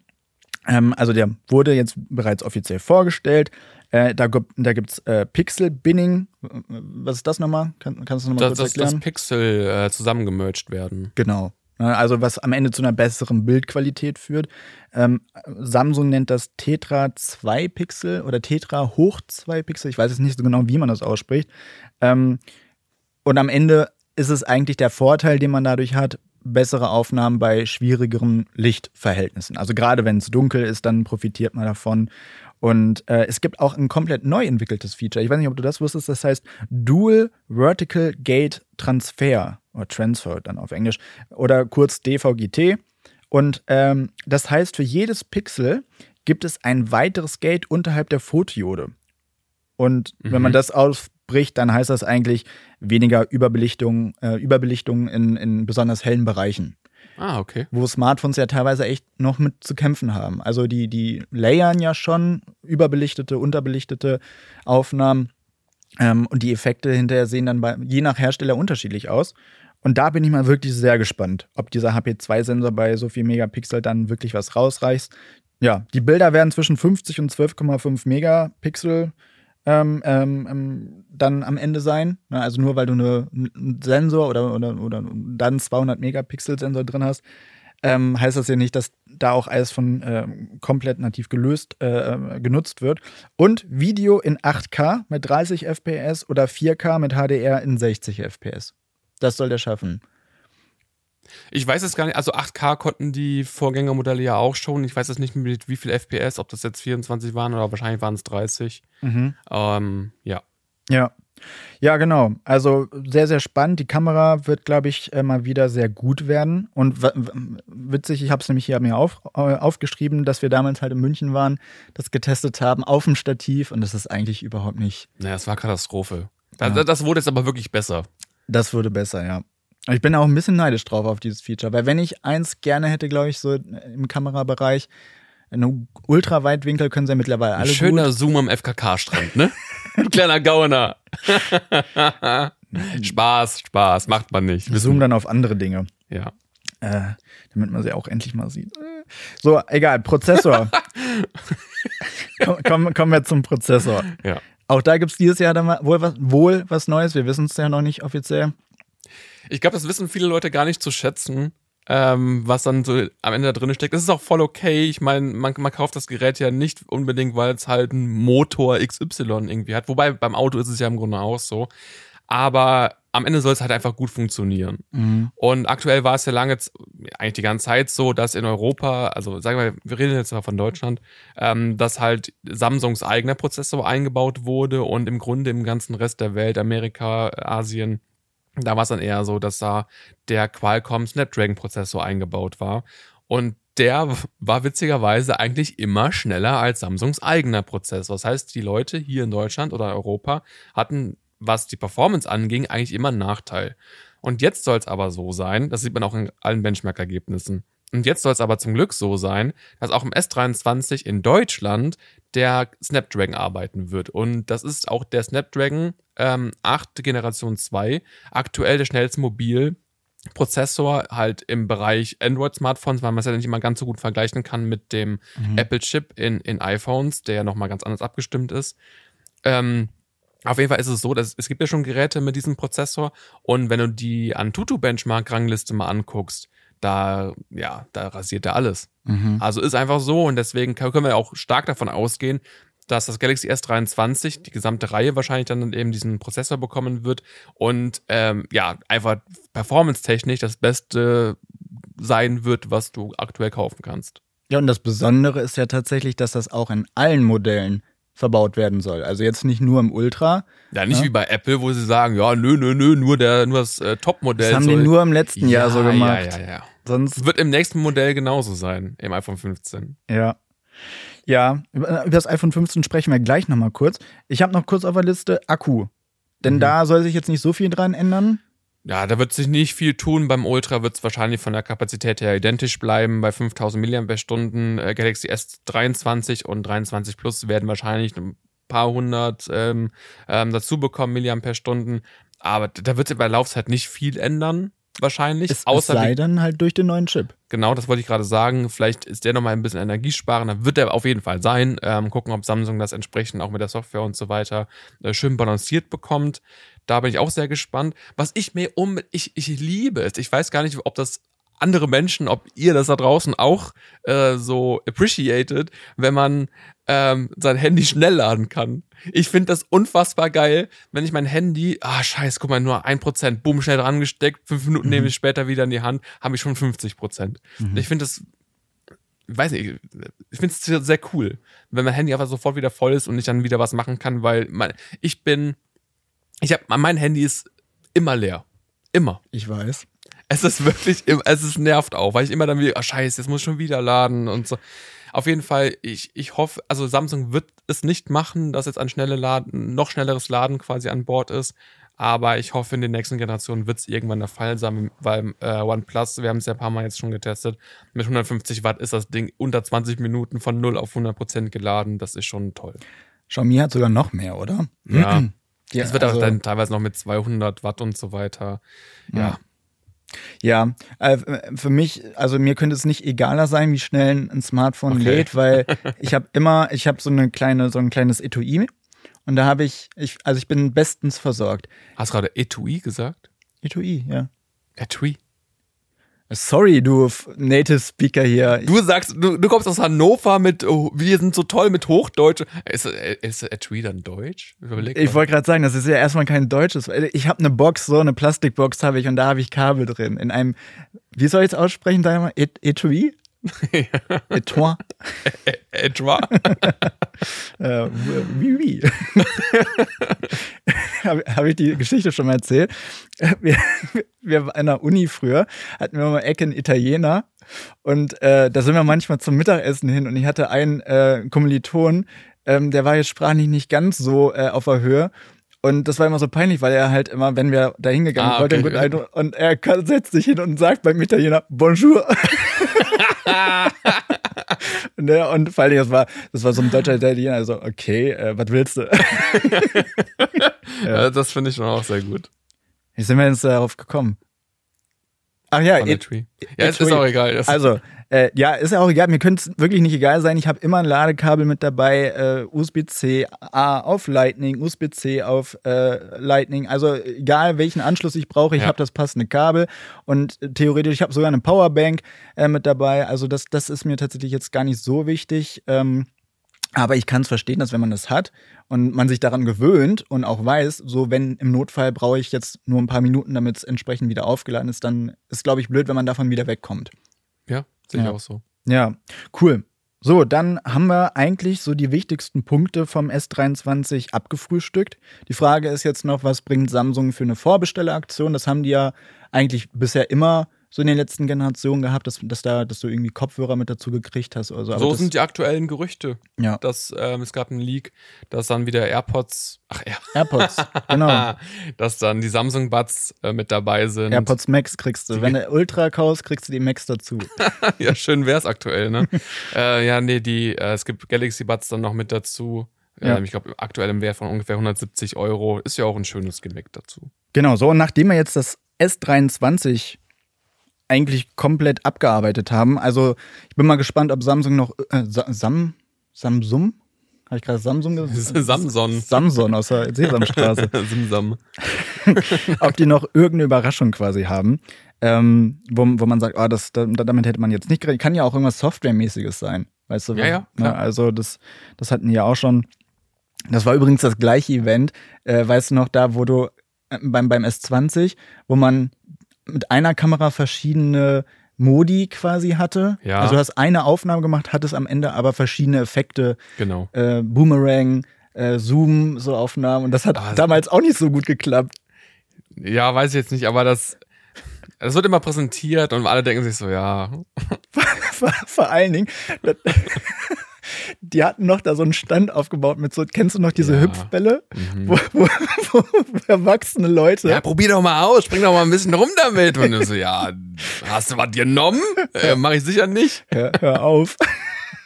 Speaker 1: Ähm, also, der wurde jetzt bereits offiziell vorgestellt. Äh, da gibt da gibt's äh, Pixel-Binning. Was ist das nochmal? Kann, kannst du nochmal kurz
Speaker 2: dass, dass
Speaker 1: erklären?
Speaker 2: Pixel äh, zusammengemerged werden.
Speaker 1: Genau. Ne, Also was am Ende zu einer besseren Bildqualität führt. Ähm, Samsung nennt das Tetra 2 Pixel oder Tetra hoch 2 Pixel. Ich weiß jetzt nicht so genau, wie man das ausspricht. Ähm, und am Ende ist es eigentlich der Vorteil, den man dadurch hat, bessere Aufnahmen bei schwierigeren Lichtverhältnissen. Also gerade wenn es dunkel ist, dann profitiert man davon. Und äh, es gibt auch ein komplett neu entwickeltes Feature. Ich weiß nicht, ob du das wusstest. Das heißt Dual Vertical Gate Transfer oder Transfer dann auf Englisch oder kurz DVGT. Und ähm, das heißt, für jedes Pixel gibt es ein weiteres Gate unterhalb der Photodiode. Und mhm. wenn man mhm. das ausbricht, dann heißt das eigentlich weniger Überbelichtung, äh, Überbelichtung in, in besonders hellen Bereichen.
Speaker 2: Ah, okay.
Speaker 1: Wo Smartphones ja teilweise echt noch mit zu kämpfen haben. Also die, die layern ja schon überbelichtete, unterbelichtete Aufnahmen. Ähm, und die Effekte hinterher sehen dann bei, je nach Hersteller unterschiedlich aus. Und da bin ich mal wirklich sehr gespannt, ob dieser HP2-Sensor bei so viel Megapixel dann wirklich was rausreißt. Ja, die Bilder werden zwischen 50 und 12,5 Megapixel ähm, ähm, ähm, dann am Ende sein. Ne? Also nur weil du eine, einen Sensor oder, oder, oder dann 200 Megapixel Sensor drin hast, ähm, heißt das ja nicht, dass da auch alles von äh, komplett nativ gelöst äh, genutzt wird. Und Video in 8K mit 30 FPS oder 4K mit HDR in 60 FPS. Das soll der schaffen.
Speaker 2: Ich weiß es gar nicht, also 8K konnten die Vorgängermodelle ja auch schon. Ich weiß jetzt nicht mit wie viel FPS, ob das jetzt 24 waren oder wahrscheinlich waren es 30. Mhm. Ähm, ja.
Speaker 1: Ja. Ja, genau. Also sehr, sehr spannend. Die Kamera wird, glaube ich, äh, mal wieder sehr gut werden. Und witzig, ich habe es nämlich hier mir auf, äh, aufgeschrieben, dass wir damals halt in München waren, das getestet haben auf dem Stativ und das ist eigentlich überhaupt nicht.
Speaker 2: Naja, es war Katastrophe. Ja. Das, das wurde jetzt aber wirklich besser.
Speaker 1: Das wurde besser, ja. Ich bin auch ein bisschen neidisch drauf auf dieses Feature, weil wenn ich eins gerne hätte, glaube ich, so im Kamerabereich, einen Ultraweitwinkel können sie ja mittlerweile alle. Ein
Speaker 2: schöner gut. Zoom am FKK-Strand, ne? (laughs) Ein kleiner Gauner. (laughs) Spaß, Spaß, macht man nicht.
Speaker 1: Zoom dann auf andere Dinge.
Speaker 2: Ja.
Speaker 1: Äh, damit man sie auch endlich mal sieht. So, egal, Prozessor. (laughs) Komm, kommen wir zum Prozessor.
Speaker 2: Ja.
Speaker 1: Auch da gibt es dieses Jahr dann wohl was, wohl was Neues. Wir wissen es ja noch nicht offiziell.
Speaker 2: Ich glaube, das wissen viele Leute gar nicht zu schätzen, ähm, was dann so am Ende da drin steckt. Das ist auch voll okay. Ich meine, man, man kauft das Gerät ja nicht unbedingt, weil es halt einen Motor XY irgendwie hat. Wobei beim Auto ist es ja im Grunde auch so. Aber am Ende soll es halt einfach gut funktionieren. Mhm. Und aktuell war es ja lange, eigentlich die ganze Zeit so, dass in Europa, also sagen wir, wir reden jetzt mal von Deutschland, ähm, dass halt Samsungs eigener Prozessor eingebaut wurde und im Grunde im ganzen Rest der Welt, Amerika, Asien, da war es dann eher so, dass da der Qualcomm Snapdragon Prozessor eingebaut war. Und der war witzigerweise eigentlich immer schneller als Samsungs eigener Prozessor. Das heißt, die Leute hier in Deutschland oder Europa hatten, was die Performance anging, eigentlich immer einen Nachteil. Und jetzt soll es aber so sein, das sieht man auch in allen Benchmark-Ergebnissen. Und jetzt soll es aber zum Glück so sein, dass auch im S23 in Deutschland der Snapdragon arbeiten wird. Und das ist auch der Snapdragon ähm, 8 Generation 2, aktuell der schnellste Mobilprozessor halt im Bereich Android-Smartphones, weil man es ja nicht immer ganz so gut vergleichen kann mit dem mhm. Apple-Chip in, in iPhones, der ja nochmal ganz anders abgestimmt ist. Ähm, auf jeden Fall ist es so, dass es gibt ja schon Geräte mit diesem Prozessor und wenn du die Antutu Benchmark Rangliste mal anguckst, da ja, da rasiert er alles. Mhm. Also ist einfach so und deswegen können wir auch stark davon ausgehen, dass das Galaxy S23, die gesamte Reihe wahrscheinlich dann eben diesen Prozessor bekommen wird und ähm, ja, einfach performance-technisch das Beste sein wird, was du aktuell kaufen kannst.
Speaker 1: Ja, und das Besondere ist ja tatsächlich, dass das auch in allen Modellen verbaut werden soll. Also jetzt nicht nur im Ultra.
Speaker 2: Ja, nicht ja. wie bei Apple, wo sie sagen, ja, nö, nö, nö, nur der, nur das äh, Top-Modell.
Speaker 1: Das haben
Speaker 2: soll.
Speaker 1: die nur im letzten ja, Jahr so gemacht.
Speaker 2: Ja, ja, ja. Sonst wird im nächsten Modell genauso sein, im iPhone 15.
Speaker 1: Ja. Ja, über das iPhone 15 sprechen wir gleich nochmal kurz. Ich habe noch kurz auf der Liste Akku. Denn mhm. da soll sich jetzt nicht so viel dran ändern.
Speaker 2: Ja, da wird sich nicht viel tun. Beim Ultra wird es wahrscheinlich von der Kapazität her identisch bleiben. Bei 5000 mAh äh, Galaxy S23 und 23 Plus werden wahrscheinlich ein paar hundert ähm, ähm, dazu bekommen, Milliampere-Stunden. Aber da wird sich bei Laufzeit nicht viel ändern wahrscheinlich.
Speaker 1: Es, außer es sei dann halt durch den neuen Chip.
Speaker 2: Genau, das wollte ich gerade sagen. Vielleicht ist der nochmal ein bisschen energiesparender. Wird er auf jeden Fall sein. Ähm, gucken, ob Samsung das entsprechend auch mit der Software und so weiter äh, schön balanciert bekommt. Da bin ich auch sehr gespannt. Was ich mir um, ich, ich liebe es. Ich weiß gar nicht, ob das andere Menschen, ob ihr das da draußen auch äh, so appreciated, wenn man ähm, sein Handy schnell laden kann. Ich finde das unfassbar geil, wenn ich mein Handy, ah scheiße, guck mal, nur ein Prozent, boom, schnell dran gesteckt, fünf Minuten mhm. nehme ich später wieder in die Hand, habe ich schon 50 Prozent. Mhm. Ich finde das, weiß nicht, ich finde es sehr cool, wenn mein Handy einfach sofort wieder voll ist und ich dann wieder was machen kann, weil mein, ich bin, ich habe, mein Handy ist immer leer. Immer.
Speaker 1: Ich weiß.
Speaker 2: Es ist wirklich, es ist nervt auch, weil ich immer dann wieder, ah scheiße, jetzt muss ich schon wieder laden und so. Auf jeden Fall, ich, ich hoffe, also Samsung wird es nicht machen, dass jetzt ein schnelle Laden, noch schnelleres Laden quasi an Bord ist. Aber ich hoffe, in den nächsten Generationen wird es irgendwann der Fall sein, weil äh, OnePlus, wir haben es ja ein paar Mal jetzt schon getestet, mit 150 Watt ist das Ding unter 20 Minuten von 0 auf 100 Prozent geladen. Das ist schon toll.
Speaker 1: Xiaomi hat sogar noch mehr, oder?
Speaker 2: Ja. ja es wird also, auch dann teilweise noch mit 200 Watt und so weiter. ja. ja.
Speaker 1: Ja, äh, für mich, also mir könnte es nicht egaler sein, wie schnell ein Smartphone okay. lädt, weil (laughs) ich habe immer, ich habe so eine kleine, so ein kleines Etui und da habe ich, ich, also ich bin bestens versorgt.
Speaker 2: Hast du gerade Etui gesagt?
Speaker 1: Etui, ja.
Speaker 2: Etui.
Speaker 1: Sorry, du Native Speaker hier.
Speaker 2: Du sagst, du, du kommst aus Hannover mit, oh, wir sind so toll mit Hochdeutsch. Ist, ist Etui dann Deutsch?
Speaker 1: Überleg ich wollte gerade sagen, das ist ja erstmal kein deutsches. Ich habe eine Box, so eine Plastikbox habe ich und da habe ich Kabel drin. In einem, wie soll ich es aussprechen? Da Etui?
Speaker 2: Etoi. (laughs) Etoi. (laughs)
Speaker 1: äh, oui, oui. (laughs) Habe hab ich die Geschichte schon mal erzählt? Wir, wir an der Uni früher hatten wir mal Ecken Italiener und äh, da sind wir manchmal zum Mittagessen hin und ich hatte einen äh, Kommiliton, ähm, der war jetzt sprachlich nicht ganz so äh, auf der Höhe und das war immer so peinlich, weil er halt immer, wenn wir da hingegangen ah, okay. wollte, und er setzt sich hin und sagt beim Italiener Bonjour. und, (laughs) der, und vor allem, das war, das war so ein deutscher Italiener, also, okay, äh, was willst du? (laughs)
Speaker 2: ja. Das finde ich schon auch sehr gut.
Speaker 1: Wie sind wir jetzt darauf gekommen? Ach ja,
Speaker 2: it, ja, ist auch egal.
Speaker 1: Also, äh, ja, ist ja auch egal. Mir könnte es wirklich nicht egal sein. Ich habe immer ein Ladekabel mit dabei, äh, USB-C A auf Lightning, USB-C auf äh, Lightning. Also egal welchen Anschluss ich brauche, ich ja. habe das passende Kabel. Und theoretisch, ich habe sogar eine Powerbank äh, mit dabei. Also das, das ist mir tatsächlich jetzt gar nicht so wichtig. Ähm, aber ich kann es verstehen, dass wenn man das hat und man sich daran gewöhnt und auch weiß, so wenn im Notfall brauche ich jetzt nur ein paar Minuten, damit es entsprechend wieder aufgeladen ist, dann ist, glaube ich, blöd, wenn man davon wieder wegkommt.
Speaker 2: Ja, sehe ich auch so.
Speaker 1: Ja, cool. So, dann haben wir eigentlich so die wichtigsten Punkte vom S23 abgefrühstückt. Die Frage ist jetzt noch, was bringt Samsung für eine Vorbestelleraktion? Das haben die ja eigentlich bisher immer so in den letzten Generationen gehabt, dass, dass, da, dass du irgendwie Kopfhörer mit dazu gekriegt hast oder so.
Speaker 2: so sind die aktuellen Gerüchte. Ja. Dass, ähm, es gab einen Leak, dass dann wieder AirPods, ach Air
Speaker 1: AirPods, (laughs) genau.
Speaker 2: dass dann die Samsung Buds äh, mit dabei sind.
Speaker 1: AirPods Max kriegst du. Wenn du Ultra kaufst, kriegst du die Max dazu. (laughs)
Speaker 2: ja, schön wär's aktuell, ne? (laughs) äh, ja, nee, die, äh, es gibt Galaxy Buds dann noch mit dazu. Ja. Ähm, ich glaube, aktuell im Wert von ungefähr 170 Euro. Ist ja auch ein schönes Gimmick dazu.
Speaker 1: Genau, so. Und nachdem wir jetzt das S23 eigentlich komplett abgearbeitet haben. Also ich bin mal gespannt, ob Samsung noch äh, Sam Samsung habe ich gerade Samsung
Speaker 2: gesagt? (laughs) Samson.
Speaker 1: Samson aus der Sesamstraße. (laughs)
Speaker 2: Simsam. (laughs)
Speaker 1: Ob die noch irgendeine Überraschung quasi haben, ähm, wo, wo man sagt, oh, das, damit hätte man jetzt nicht gerechnet. Kann ja auch irgendwas Softwaremäßiges sein. Weißt du?
Speaker 2: Ja, ja.
Speaker 1: Ne? Also das, das hatten die ja auch schon. Das war übrigens das gleiche Event, äh, weißt du noch, da, wo du äh, beim, beim S20, wo man mit einer Kamera verschiedene Modi quasi hatte. Ja. Also du hast eine Aufnahme gemacht, hattest am Ende aber verschiedene Effekte.
Speaker 2: Genau.
Speaker 1: Äh, Boomerang, äh, Zoom, so Aufnahmen. Und das hat also, damals auch nicht so gut geklappt.
Speaker 2: Ja, weiß ich jetzt nicht, aber das, das wird immer präsentiert und alle denken sich so, ja.
Speaker 1: vor, (laughs) vor allen Dingen, (laughs) die hatten noch da so einen Stand aufgebaut mit so, kennst du noch diese ja. Hüpfbälle, mhm. wo, wo, wo, (laughs) erwachsene Leute.
Speaker 2: Ja, probier doch mal aus, spring doch mal ein bisschen rum damit. Und du so, ja, hast du was genommen? Äh, mach ich sicher nicht.
Speaker 1: Ja, hör auf.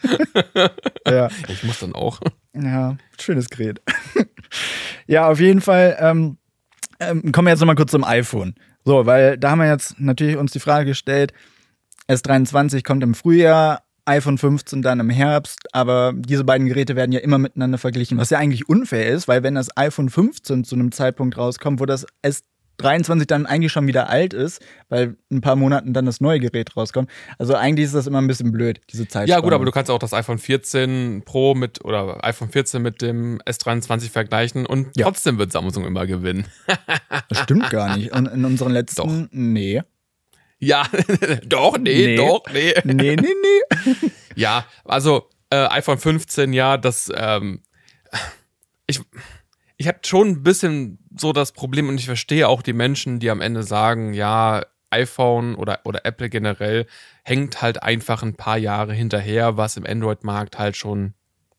Speaker 1: (laughs)
Speaker 2: ja. Ich muss dann auch.
Speaker 1: Ja, schönes Gerät. (laughs) ja, auf jeden Fall. Ähm, ähm, kommen wir jetzt nochmal kurz zum iPhone. So, weil da haben wir jetzt natürlich uns die Frage gestellt, S23 kommt im Frühjahr, iPhone 15 dann im Herbst, aber diese beiden Geräte werden ja immer miteinander verglichen, was ja eigentlich unfair ist, weil wenn das iPhone 15 zu einem Zeitpunkt rauskommt, wo das 23 dann eigentlich schon wieder alt ist, weil ein paar Monaten dann das neue Gerät rauskommt. Also eigentlich ist das immer ein bisschen blöd, diese Zeit.
Speaker 2: Ja, gut, aber du kannst auch das iPhone 14 Pro mit oder iPhone 14 mit dem S23 vergleichen und
Speaker 1: Ja.
Speaker 2: trotzdem wird Samsung immer gewinnen.
Speaker 1: Das stimmt gar nicht. Und in unseren letzten. (laughs)
Speaker 2: Doch.
Speaker 1: Nee.
Speaker 2: Ja, (laughs) doch, nee,
Speaker 1: Nee.
Speaker 2: doch, nee.
Speaker 1: Nee, nee, nee. (laughs)
Speaker 2: Ja, also äh, iPhone 15, ja, das, ähm, ich, ich habe schon ein bisschen so das Problem und ich verstehe auch die Menschen, die am Ende sagen, ja, iPhone oder, oder Apple generell hängt halt einfach ein paar Jahre hinterher, was im Android-Markt halt schon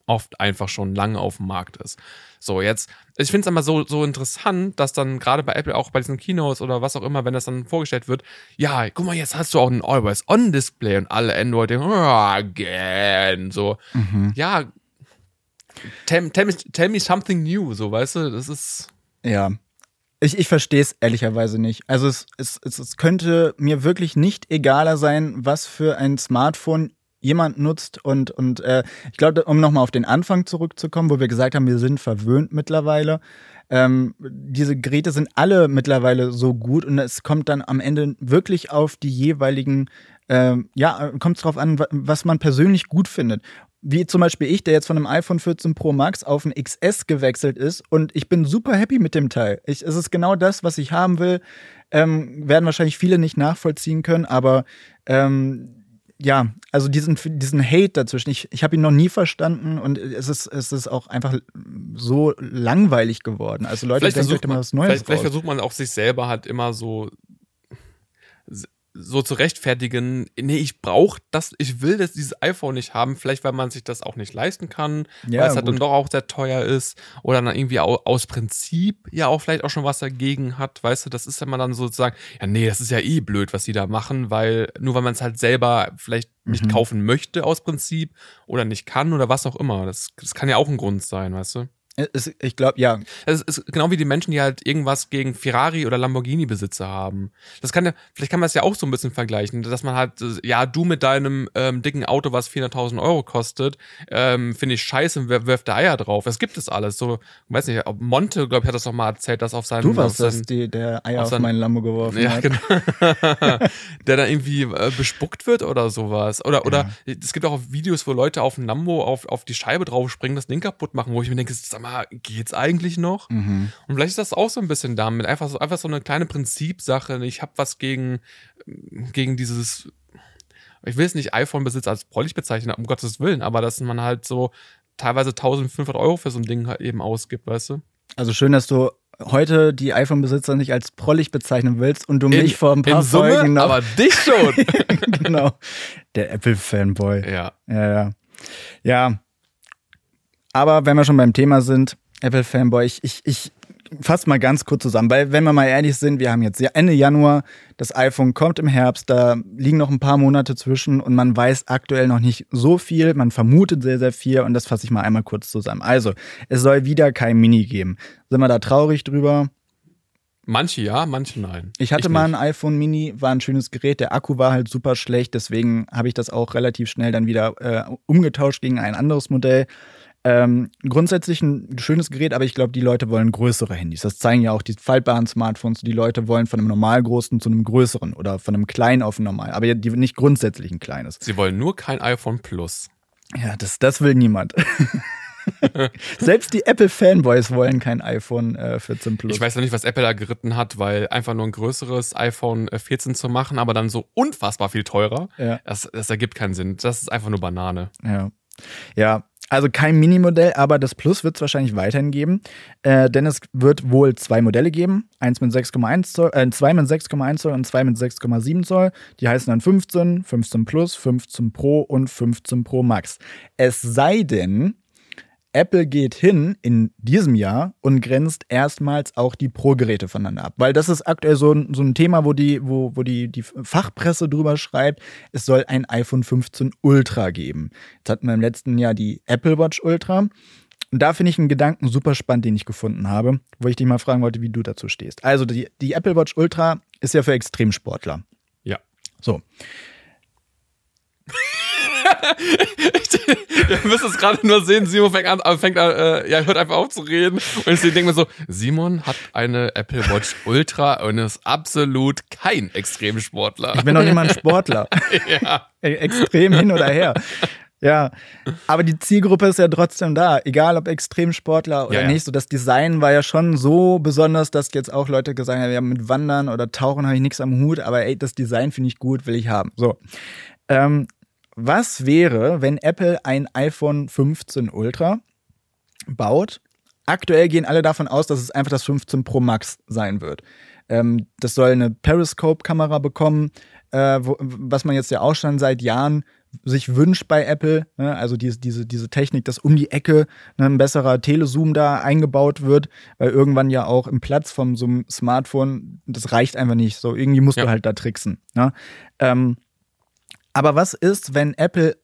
Speaker 2: oft einfach schon lange auf dem Markt ist. So, jetzt, ich finde es immer so, so interessant, dass dann gerade bei Apple auch bei diesen Keynotes oder was auch immer, wenn das dann vorgestellt wird, ja, guck mal, jetzt hast du auch ein Always-On-Display und alle Android denken, oh, again, so.
Speaker 1: Mhm.
Speaker 2: Ja, tell, tell, me, tell me something new, so, weißt du, das ist,
Speaker 1: Ja. Ich, ich verstehe es ehrlicherweise nicht. Also es, es, es, es könnte mir wirklich nicht egaler sein, was für ein Smartphone jemand nutzt. Und, und äh, ich glaube, um nochmal auf den Anfang zurückzukommen, wo wir gesagt haben, wir sind verwöhnt mittlerweile. Ähm, diese Geräte sind alle mittlerweile so gut und es kommt dann am Ende wirklich auf die jeweiligen, ähm, ja, kommt es drauf an, wa- was man persönlich gut findet. Wie zum Beispiel ich, der jetzt von einem iPhone 14 Pro Max auf ein XS gewechselt ist und ich bin super happy mit dem Teil. Ich, es ist genau das, was ich haben will. Ähm, werden wahrscheinlich viele nicht nachvollziehen können, aber ähm, ja, also diesen, diesen Hate dazwischen, ich, ich habe ihn noch nie verstanden und es ist, es ist auch einfach so langweilig geworden. Also Leute
Speaker 2: vielleicht
Speaker 1: denken
Speaker 2: man,
Speaker 1: was Neues
Speaker 2: vielleicht, vielleicht
Speaker 1: raus.
Speaker 2: versucht man auch sich selber halt immer so so zu rechtfertigen, nee, ich brauche das, ich will das, dieses iPhone nicht haben, vielleicht weil man sich das auch nicht leisten kann,
Speaker 1: Ja,
Speaker 2: weil es halt
Speaker 1: gut.
Speaker 2: dann doch auch sehr teuer ist oder dann irgendwie au, aus Prinzip ja auch vielleicht auch schon was dagegen hat, weißt du, das ist ja mal dann sozusagen, ja nee, das ist ja eh blöd, was die da machen, weil nur weil man es halt selber vielleicht nicht
Speaker 1: Mhm.
Speaker 2: kaufen möchte aus Prinzip oder nicht kann oder was auch immer, das, das kann ja auch ein Grund sein, weißt du.
Speaker 1: Es, ich glaube, ja,
Speaker 2: Das ist genau wie die Menschen, die halt irgendwas gegen Ferrari oder Lamborghini-Besitzer haben. Das kann ja, vielleicht kann man das ja auch so ein bisschen vergleichen, dass man halt, äh, ja, du mit deinem ähm, dicken Auto, was 400.000 Euro kostet, ähm, finde ich scheiße und wer- wirft da Eier drauf. Das gibt es alles. So, weiß nicht, ob Monte, glaube ich, hat das doch mal erzählt, dass auf seinem.
Speaker 1: du warst das, die, der Eier
Speaker 2: auf
Speaker 1: auf, meinen Lambo geworfen
Speaker 2: ja,
Speaker 1: hat.
Speaker 2: genau. (laughs) der dann irgendwie äh, bespuckt wird oder sowas. Oder, oder es gibt auch Videos, wo Leute auf ein Lambo auf, auf die Scheibe draufspringen, das Ding kaputt machen, wo ich mir denke, sag mal, geht's eigentlich noch?
Speaker 1: Mhm.
Speaker 2: Und vielleicht ist das auch so ein bisschen damit. Einfach so, einfach so eine kleine Prinzipsache. Ich habe was gegen, gegen dieses, ich will es nicht iPhone-Besitz als prollig bezeichnen, um Gottes Willen, aber dass man halt so teilweise 1500 Euro für so ein Ding halt eben ausgibt, weißt du?
Speaker 1: Also schön, dass du heute die iPhone-Besitzer nicht als prollig bezeichnen willst und du
Speaker 2: In-
Speaker 1: mich vor ein paar
Speaker 2: In Summe,
Speaker 1: Folgen noch.
Speaker 2: aber dich schon. (laughs)
Speaker 1: genau. Der Apple-Fanboy.
Speaker 2: ja.
Speaker 1: Ja, ja. Ja. Aber wenn wir schon beim Thema sind, Apple-Fanboy, ich, ich, ich fasse mal ganz kurz zusammen, weil wenn wir mal ehrlich sind, wir haben jetzt Ende Januar, das iPhone kommt im Herbst, da liegen noch ein paar Monate zwischen und man weiß aktuell noch nicht so viel, man vermutet sehr, sehr viel und das fasse ich mal einmal kurz zusammen. Also, es soll wieder kein Mini geben. Sind wir da traurig drüber?
Speaker 2: Manche ja, manche nein.
Speaker 1: Ich hatte mal ein iPhone Mini, war ein schönes Gerät. Der Akku war halt super schlecht, deswegen habe ich das auch relativ schnell dann wieder äh, umgetauscht gegen ein anderes Modell. Ähm, grundsätzlich ein schönes Gerät, aber ich glaube, die Leute wollen größere Handys. Das zeigen ja auch die faltbaren Smartphones. Die Leute wollen von einem normal großen zu einem größeren oder von einem kleinen auf ein normal, aber die nicht grundsätzlich ein kleines.
Speaker 2: Sie wollen nur kein iPhone Plus.
Speaker 1: Ja, das, das will niemand. (laughs) Selbst die Apple-Fanboys wollen kein iPhone äh, 14 Plus.
Speaker 2: Ich weiß noch nicht, was Apple da geritten hat, weil einfach nur ein größeres iPhone äh, 14 zu machen, aber dann so unfassbar viel teurer,
Speaker 1: Ja.
Speaker 2: das, das ergibt keinen Sinn. Das ist einfach nur Banane.
Speaker 1: Ja. Ja, also kein Minimodell, aber das Plus wird es wahrscheinlich weiterhin geben, äh, denn es wird wohl zwei Modelle geben, eins mit 6,1 Zoll, äh, zwei mit 6,1 Zoll und zwei mit 6,7 Zoll. Die heißen dann 15, 15 Plus, 15 Pro und 15 Pro Max. Es sei denn, Apple geht hin in diesem Jahr und grenzt erstmals auch die Pro-Geräte voneinander ab. Weil das ist aktuell so ein, so ein Thema, wo die, wo, wo die, die Fachpresse drüber schreibt, es soll ein iPhone 15 Ultra geben. Jetzt hatten wir im letzten Jahr die Apple Watch Ultra. Und da finde ich einen Gedanken super spannend, den ich gefunden habe, wo ich dich mal fragen wollte, wie du dazu stehst. Also die, die Apple Watch Ultra ist ja für Extremsportler.
Speaker 2: Ja.
Speaker 1: So. (laughs)
Speaker 2: Ihr müsst es gerade nur sehen, Simon fängt an, fängt an äh, ja, hört einfach auf zu reden. Und ich denke mir so, Simon hat eine Apple Watch Ultra und ist absolut kein Extremsportler.
Speaker 1: Ich bin nicht mal ein Sportler. (laughs) ja. Extrem hin oder her. Ja, aber die Zielgruppe ist ja trotzdem da, egal ob Extremsportler oder ja, nicht. So das Design war ja schon so besonders, dass jetzt auch Leute gesagt haben, ja, mit Wandern oder Tauchen habe ich nichts am Hut, aber ey, das Design finde ich gut, will ich haben. So. Ähm, was wäre, wenn Apple ein iPhone 15 Ultra baut? Aktuell gehen alle davon aus, dass es einfach das 15 Pro Max sein wird. Ähm, das soll eine Periscope-Kamera bekommen, äh, wo, was man jetzt ja auch schon seit Jahren sich wünscht bei Apple, ne? also diese, diese, diese Technik, dass um die Ecke ne, ein besserer Telezoom da eingebaut wird, weil irgendwann ja auch im Platz von so einem Smartphone, das reicht einfach nicht. So, irgendwie musst ja. du halt da tricksen. Ne? Ähm, aber was ist, wenn Apple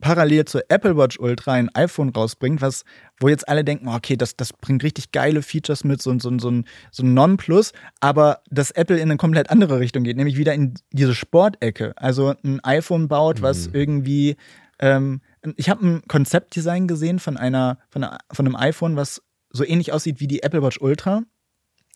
Speaker 1: parallel zur Apple Watch Ultra ein iPhone rausbringt, was, wo jetzt alle denken, okay, das, das bringt richtig geile Features mit, so, so, so, ein, so ein Non-Plus, aber dass Apple in eine komplett andere Richtung geht, nämlich wieder in diese Sportecke. Also ein iPhone baut, was mhm. irgendwie, ähm, ich habe ein Konzeptdesign gesehen von einer, von, einer, von einem iPhone, was so ähnlich aussieht wie die Apple Watch Ultra.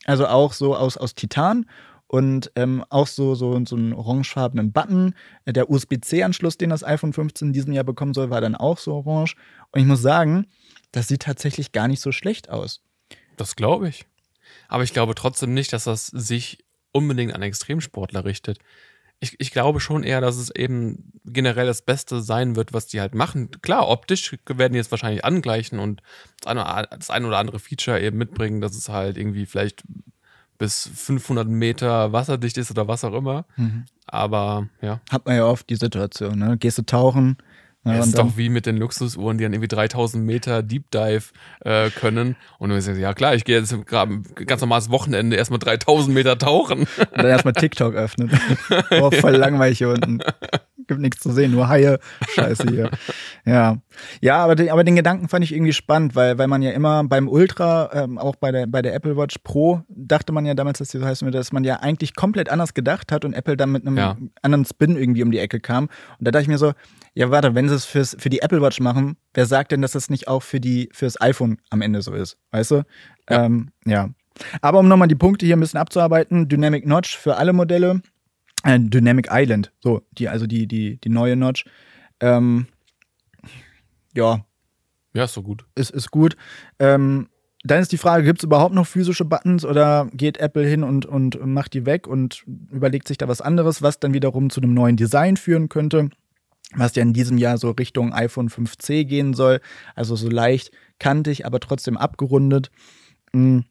Speaker 1: Also auch so aus, aus Titan und ähm, auch so, so, so einen orangefarbenen Button. Der USB-C-Anschluss, den das iPhone 15 in diesem Jahr bekommen soll, war dann auch so orange. Und ich muss sagen, das sieht tatsächlich gar nicht so schlecht aus.
Speaker 2: Das glaube ich. Aber ich glaube trotzdem nicht, dass das sich unbedingt an Extremsportler richtet. Ich, ich glaube schon eher, dass es eben generell das Beste sein wird, was die halt machen. Klar, optisch werden die jetzt wahrscheinlich angleichen und das eine oder andere Feature eben mitbringen, dass es halt irgendwie vielleicht bis 500 Meter wasserdicht ist oder was auch immer. Mhm. Aber ja.
Speaker 1: Hat man ja oft die Situation, ne? Gehst du tauchen,
Speaker 2: ja, es ist doch wie mit den Luxusuhren, die dann irgendwie 3000 Meter Deep Dive äh, können. Und du sagst, ja klar, ich gehe jetzt gerade ganz normales Wochenende erstmal 3000 Meter tauchen. (laughs) Und
Speaker 1: dann erstmal TikTok öffnen. Boah, (laughs) voll langweilig hier unten gibt nichts zu sehen, nur Haie. Scheiße hier. Ja. Ja, aber den, aber den Gedanken fand ich irgendwie spannend, weil, weil man ja immer beim Ultra, ähm, auch bei der, bei der Apple Watch Pro, dachte man ja damals, dass, das heißt, dass man ja eigentlich komplett anders gedacht hat und Apple dann mit einem ja. anderen Spin irgendwie um die Ecke kam. Und da dachte ich mir so, ja, warte, wenn sie es fürs, für die Apple Watch machen, wer sagt denn, dass das nicht auch für die, fürs iPhone am Ende so ist? Weißt du? Ja. Ähm, ja. Aber um nochmal die Punkte hier ein bisschen abzuarbeiten, Dynamic Notch für alle Modelle äh, Dynamic Island, so, die, also die, die, die neue Notch. Ähm, ja.
Speaker 2: Ja, ist so gut.
Speaker 1: Ist, ist gut. Ähm, dann ist die Frage, gibt es überhaupt noch physische Buttons oder geht Apple hin und, und macht die weg und überlegt sich da was anderes, was dann wiederum zu einem neuen Design führen könnte, was ja in diesem Jahr so Richtung iPhone 5C gehen soll. Also so leicht kantig, aber trotzdem abgerundet. Mhm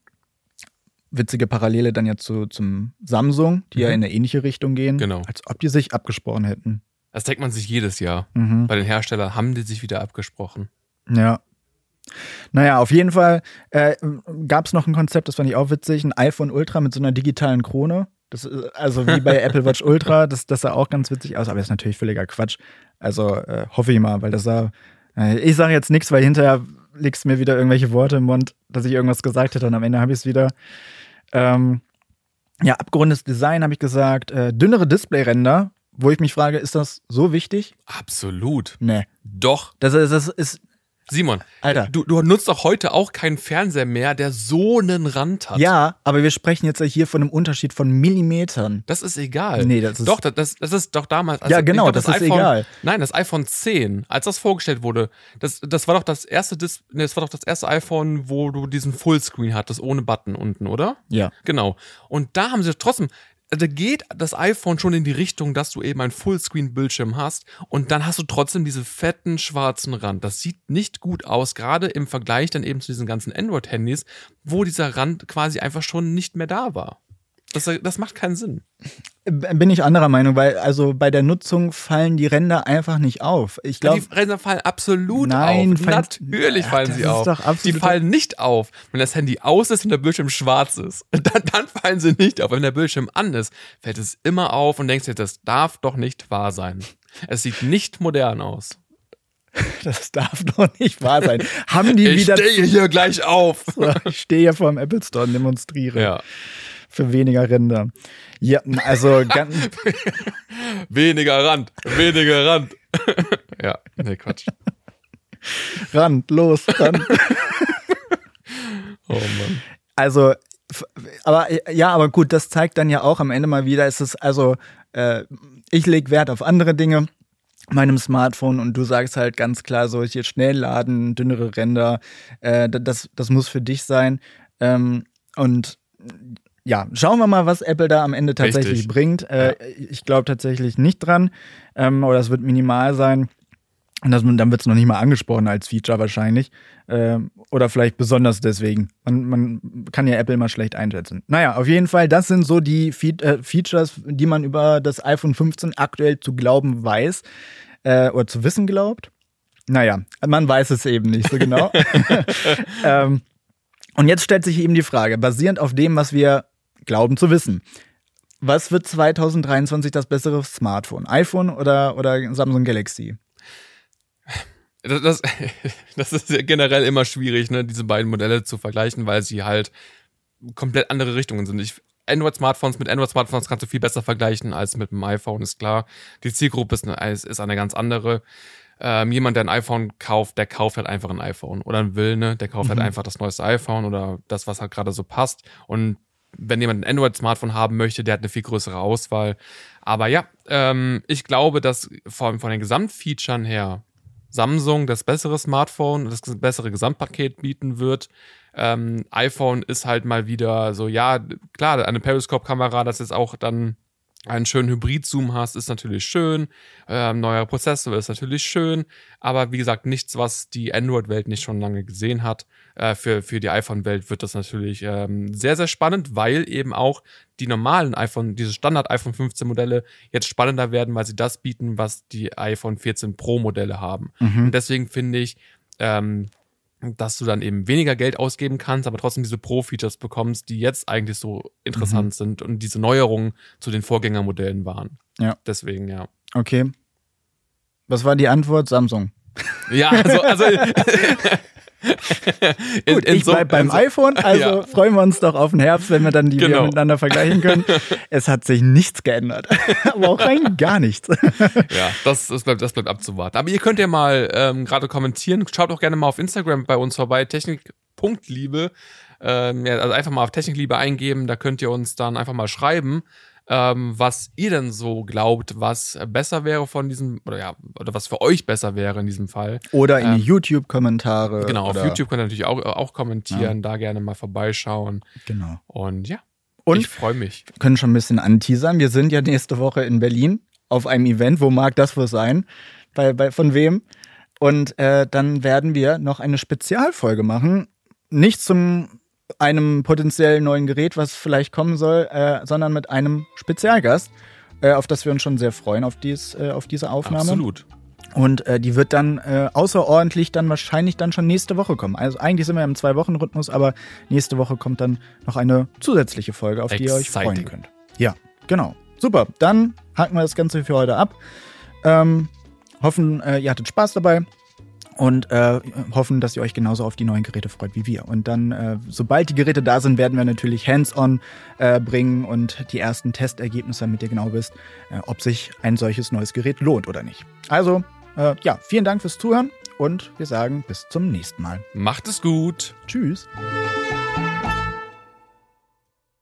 Speaker 1: witzige Parallele dann ja zu, zum Samsung, die mhm. ja in eine ähnliche Richtung gehen.
Speaker 2: Genau.
Speaker 1: Als ob die sich abgesprochen hätten.
Speaker 2: Das denkt man sich jedes Jahr. Mhm. Bei den Herstellern haben die sich wieder abgesprochen.
Speaker 1: Ja. Naja, auf jeden Fall äh, gab es noch ein Konzept, das fand ich auch witzig, ein iPhone Ultra mit so einer digitalen Krone. Das, also wie bei (laughs) Apple Watch Ultra, das, das sah auch ganz witzig aus, aber das ist natürlich völliger Quatsch. Also äh, hoffe ich mal, weil das sah. Äh, ich sage jetzt nichts, weil hinterher legst mir wieder irgendwelche Worte im Mund, dass ich irgendwas gesagt hätte und am Ende habe ich es wieder. Ähm, ja, abgerundetes Design habe ich gesagt. Äh, dünnere Displayränder, wo ich mich frage, ist das so wichtig?
Speaker 2: Absolut.
Speaker 1: Nee.
Speaker 2: Doch.
Speaker 1: Das, ist, das ist
Speaker 2: Simon, Alter. Du, du nutzt doch heute auch keinen Fernseher mehr, der so einen Rand hat.
Speaker 1: Ja, aber wir sprechen jetzt hier von einem Unterschied von Millimetern.
Speaker 2: Das ist egal.
Speaker 1: Nee, das ist.
Speaker 2: Doch, das, das ist doch damals.
Speaker 1: Also, ja, genau, glaub, das, das, ist
Speaker 2: iPhone,
Speaker 1: egal.
Speaker 2: Nein, das iPhone 10, als das vorgestellt wurde, das, das war doch das erste Dis nee, das war doch das erste iPhone, wo du diesen Fullscreen hattest, ohne Button unten, oder?
Speaker 1: Ja.
Speaker 2: Genau. Und da haben sie trotzdem, da geht das iPhone schon in die Richtung, dass du eben einen Fullscreen-Bildschirm hast und dann hast du trotzdem diese fetten schwarzen Rand. Das sieht nicht gut aus, gerade im Vergleich dann eben zu diesen ganzen Android-Handys, wo dieser Rand quasi einfach schon nicht mehr da war. Das, das macht keinen Sinn.
Speaker 1: Bin ich anderer Meinung, weil also bei der Nutzung fallen die Ränder einfach nicht auf. Ich glaube,
Speaker 2: die Ränder fallen absolut Nein, auf. Natürlich fallen ja, sie auf. Die fallen nicht auf, wenn das Handy aus ist und der Bildschirm schwarz ist. (laughs) Dann, dann fallen sie nicht auf. Wenn der Bildschirm an ist, fällt es immer auf und denkst dir, das darf doch nicht wahr sein. Es sieht nicht modern aus. (laughs)
Speaker 1: Das darf doch nicht wahr sein. Haben die
Speaker 2: ich
Speaker 1: wieder.
Speaker 2: Ich stehe hier gleich auf. (laughs)
Speaker 1: ich stehe hier vor dem Apple Store und demonstriere.
Speaker 2: Ja
Speaker 1: für weniger Rinder. Ja, also ganz (laughs)
Speaker 2: weniger Rand, weniger Rand. (laughs) ja, nee, Quatsch.
Speaker 1: ran, los, ran. (laughs)
Speaker 2: oh Mann.
Speaker 1: Also, aber ja, aber gut, das zeigt dann ja auch am Ende mal wieder, ist es also, äh, ich lege Wert auf andere Dinge meinem Smartphone und du sagst halt ganz klar so, hier schnell laden, dünnere Ränder, äh, das, das muss für dich sein. Ähm, und ja, schauen wir mal, was Apple da am Ende tatsächlich
Speaker 2: Richtig.
Speaker 1: bringt. Äh,
Speaker 2: Ja.
Speaker 1: Ich glaube tatsächlich nicht dran, ähm, oder es wird minimal sein. Und das, dann wird es noch nicht mal angesprochen als Feature wahrscheinlich. Ähm, oder vielleicht besonders deswegen. Man, man kann ja Apple mal schlecht einschätzen. Naja, auf jeden Fall, das sind so die Fe äh, Features, die man über das iPhone 15 aktuell zu glauben weiß äh, oder zu wissen glaubt. Naja, man weiß es eben nicht so genau. (laughs) (laughs) ähm, und jetzt stellt sich eben die Frage, basierend auf dem, was wir glauben zu wissen. Was wird 2023 das bessere Smartphone? iPhone oder, oder Samsung Galaxy?
Speaker 2: Das, das, (laughs) das ist ja generell immer schwierig, ne, diese beiden Modelle zu vergleichen, weil sie halt komplett andere Richtungen sind. Ich, Android-Smartphones mit Android-Smartphones kannst du viel besser vergleichen als mit dem iPhone, ist klar. Die Zielgruppe ist eine, ist eine ganz andere. Ähm, jemand, der ein iPhone kauft, der kauft halt einfach ein iPhone. Oder ein will, ne, der kauft halt einfach das neueste iPhone oder das, was halt gerade so passt. Und wenn jemand ein Android-Smartphone haben möchte, der hat eine viel größere Auswahl. Aber ja, ähm, ich glaube, dass von, von den Gesamtfeaturen her Samsung das bessere Smartphone, das bessere Gesamtpaket bieten wird. Ähm, iPhone ist halt mal wieder so, ja, klar, eine Periscope-Kamera, das jetzt auch dann einen schönen Hybrid-Zoom hast, ist natürlich schön. Ähm, neuer Prozessor ist natürlich schön. Aber wie gesagt, nichts, was die Android-Welt nicht schon lange gesehen hat. Äh, für, für die iPhone-Welt wird das natürlich ähm, sehr, sehr spannend, weil eben auch die normalen iPhone, diese Standard-iPhone 15 Modelle jetzt spannender werden, weil sie das bieten, was die iPhone 14 Pro Modelle haben. Und deswegen finde ich, ähm, dass du dann eben weniger Geld ausgeben kannst, aber trotzdem diese Pro-Features bekommst, die jetzt eigentlich so interessant sind und diese Neuerungen zu den Vorgängermodellen waren.
Speaker 1: Ja.
Speaker 2: Deswegen, ja.
Speaker 1: Okay. Was war die Antwort? Samsung.
Speaker 2: Ja, also, also (laughs) (laughs)
Speaker 1: Gut,
Speaker 2: in
Speaker 1: ich
Speaker 2: so-
Speaker 1: bleib beim
Speaker 2: so-
Speaker 1: iPhone, (laughs) also
Speaker 2: Ja.
Speaker 1: freuen wir uns doch auf den Herbst, wenn wir dann die
Speaker 2: Genau.
Speaker 1: miteinander vergleichen können. (laughs) es hat sich nichts geändert. Aber auch rein gar nichts.
Speaker 2: Ja, das, das, bleibt, das bleibt abzuwarten. Aber ihr könnt ja mal ähm, gerade kommentieren. Schaut auch gerne mal auf Instagram bei uns vorbei. Technik.liebe. Ähm, ja, also einfach mal auf Technikliebe eingeben. Da könnt ihr uns dann einfach mal schreiben, ähm, was ihr denn so glaubt, was besser wäre von diesem, oder ja, oder was für euch besser wäre in diesem Fall.
Speaker 1: Oder in die YouTube-Kommentare.
Speaker 2: Genau, auf YouTube könnt ihr natürlich auch, auch kommentieren, da gerne mal vorbeischauen.
Speaker 1: Genau.
Speaker 2: Und ja,
Speaker 1: Und
Speaker 2: ich freue mich.
Speaker 1: können schon ein bisschen anteasern. Wir sind ja nächste Woche in Berlin auf einem Event. Wo mag das wohl sein? Bei, bei, von wem? Und äh, dann werden wir noch eine Spezialfolge machen. Nicht zum einem potenziell neuen Gerät, was vielleicht kommen soll, äh, sondern mit einem Spezialgast, äh, auf das wir uns schon sehr freuen, auf, dies, äh, auf diese Aufnahme.
Speaker 2: Absolut.
Speaker 1: Und äh, die wird dann äh, außerordentlich dann wahrscheinlich dann schon nächste Woche kommen. Also eigentlich sind wir im Zwei-Wochen-Rhythmus, aber nächste Woche kommt dann noch eine zusätzliche Folge, auf die ihr euch freuen
Speaker 2: Exciting.
Speaker 1: könnt. Ja, genau. Super, dann haken wir das Ganze für heute ab. Ähm, hoffen, äh, ihr hattet Spaß dabei und äh, hoffen, dass ihr euch genauso auf die neuen Geräte freut wie wir. Und dann, äh, sobald die Geräte da sind, werden wir natürlich Hands-on äh, bringen und die ersten Testergebnisse, damit ihr genau wisst, äh, ob sich ein solches neues Gerät lohnt oder nicht. Also, äh, ja, vielen Dank fürs Zuhören und wir sagen bis zum nächsten Mal.
Speaker 2: Macht es gut.
Speaker 1: Tschüss.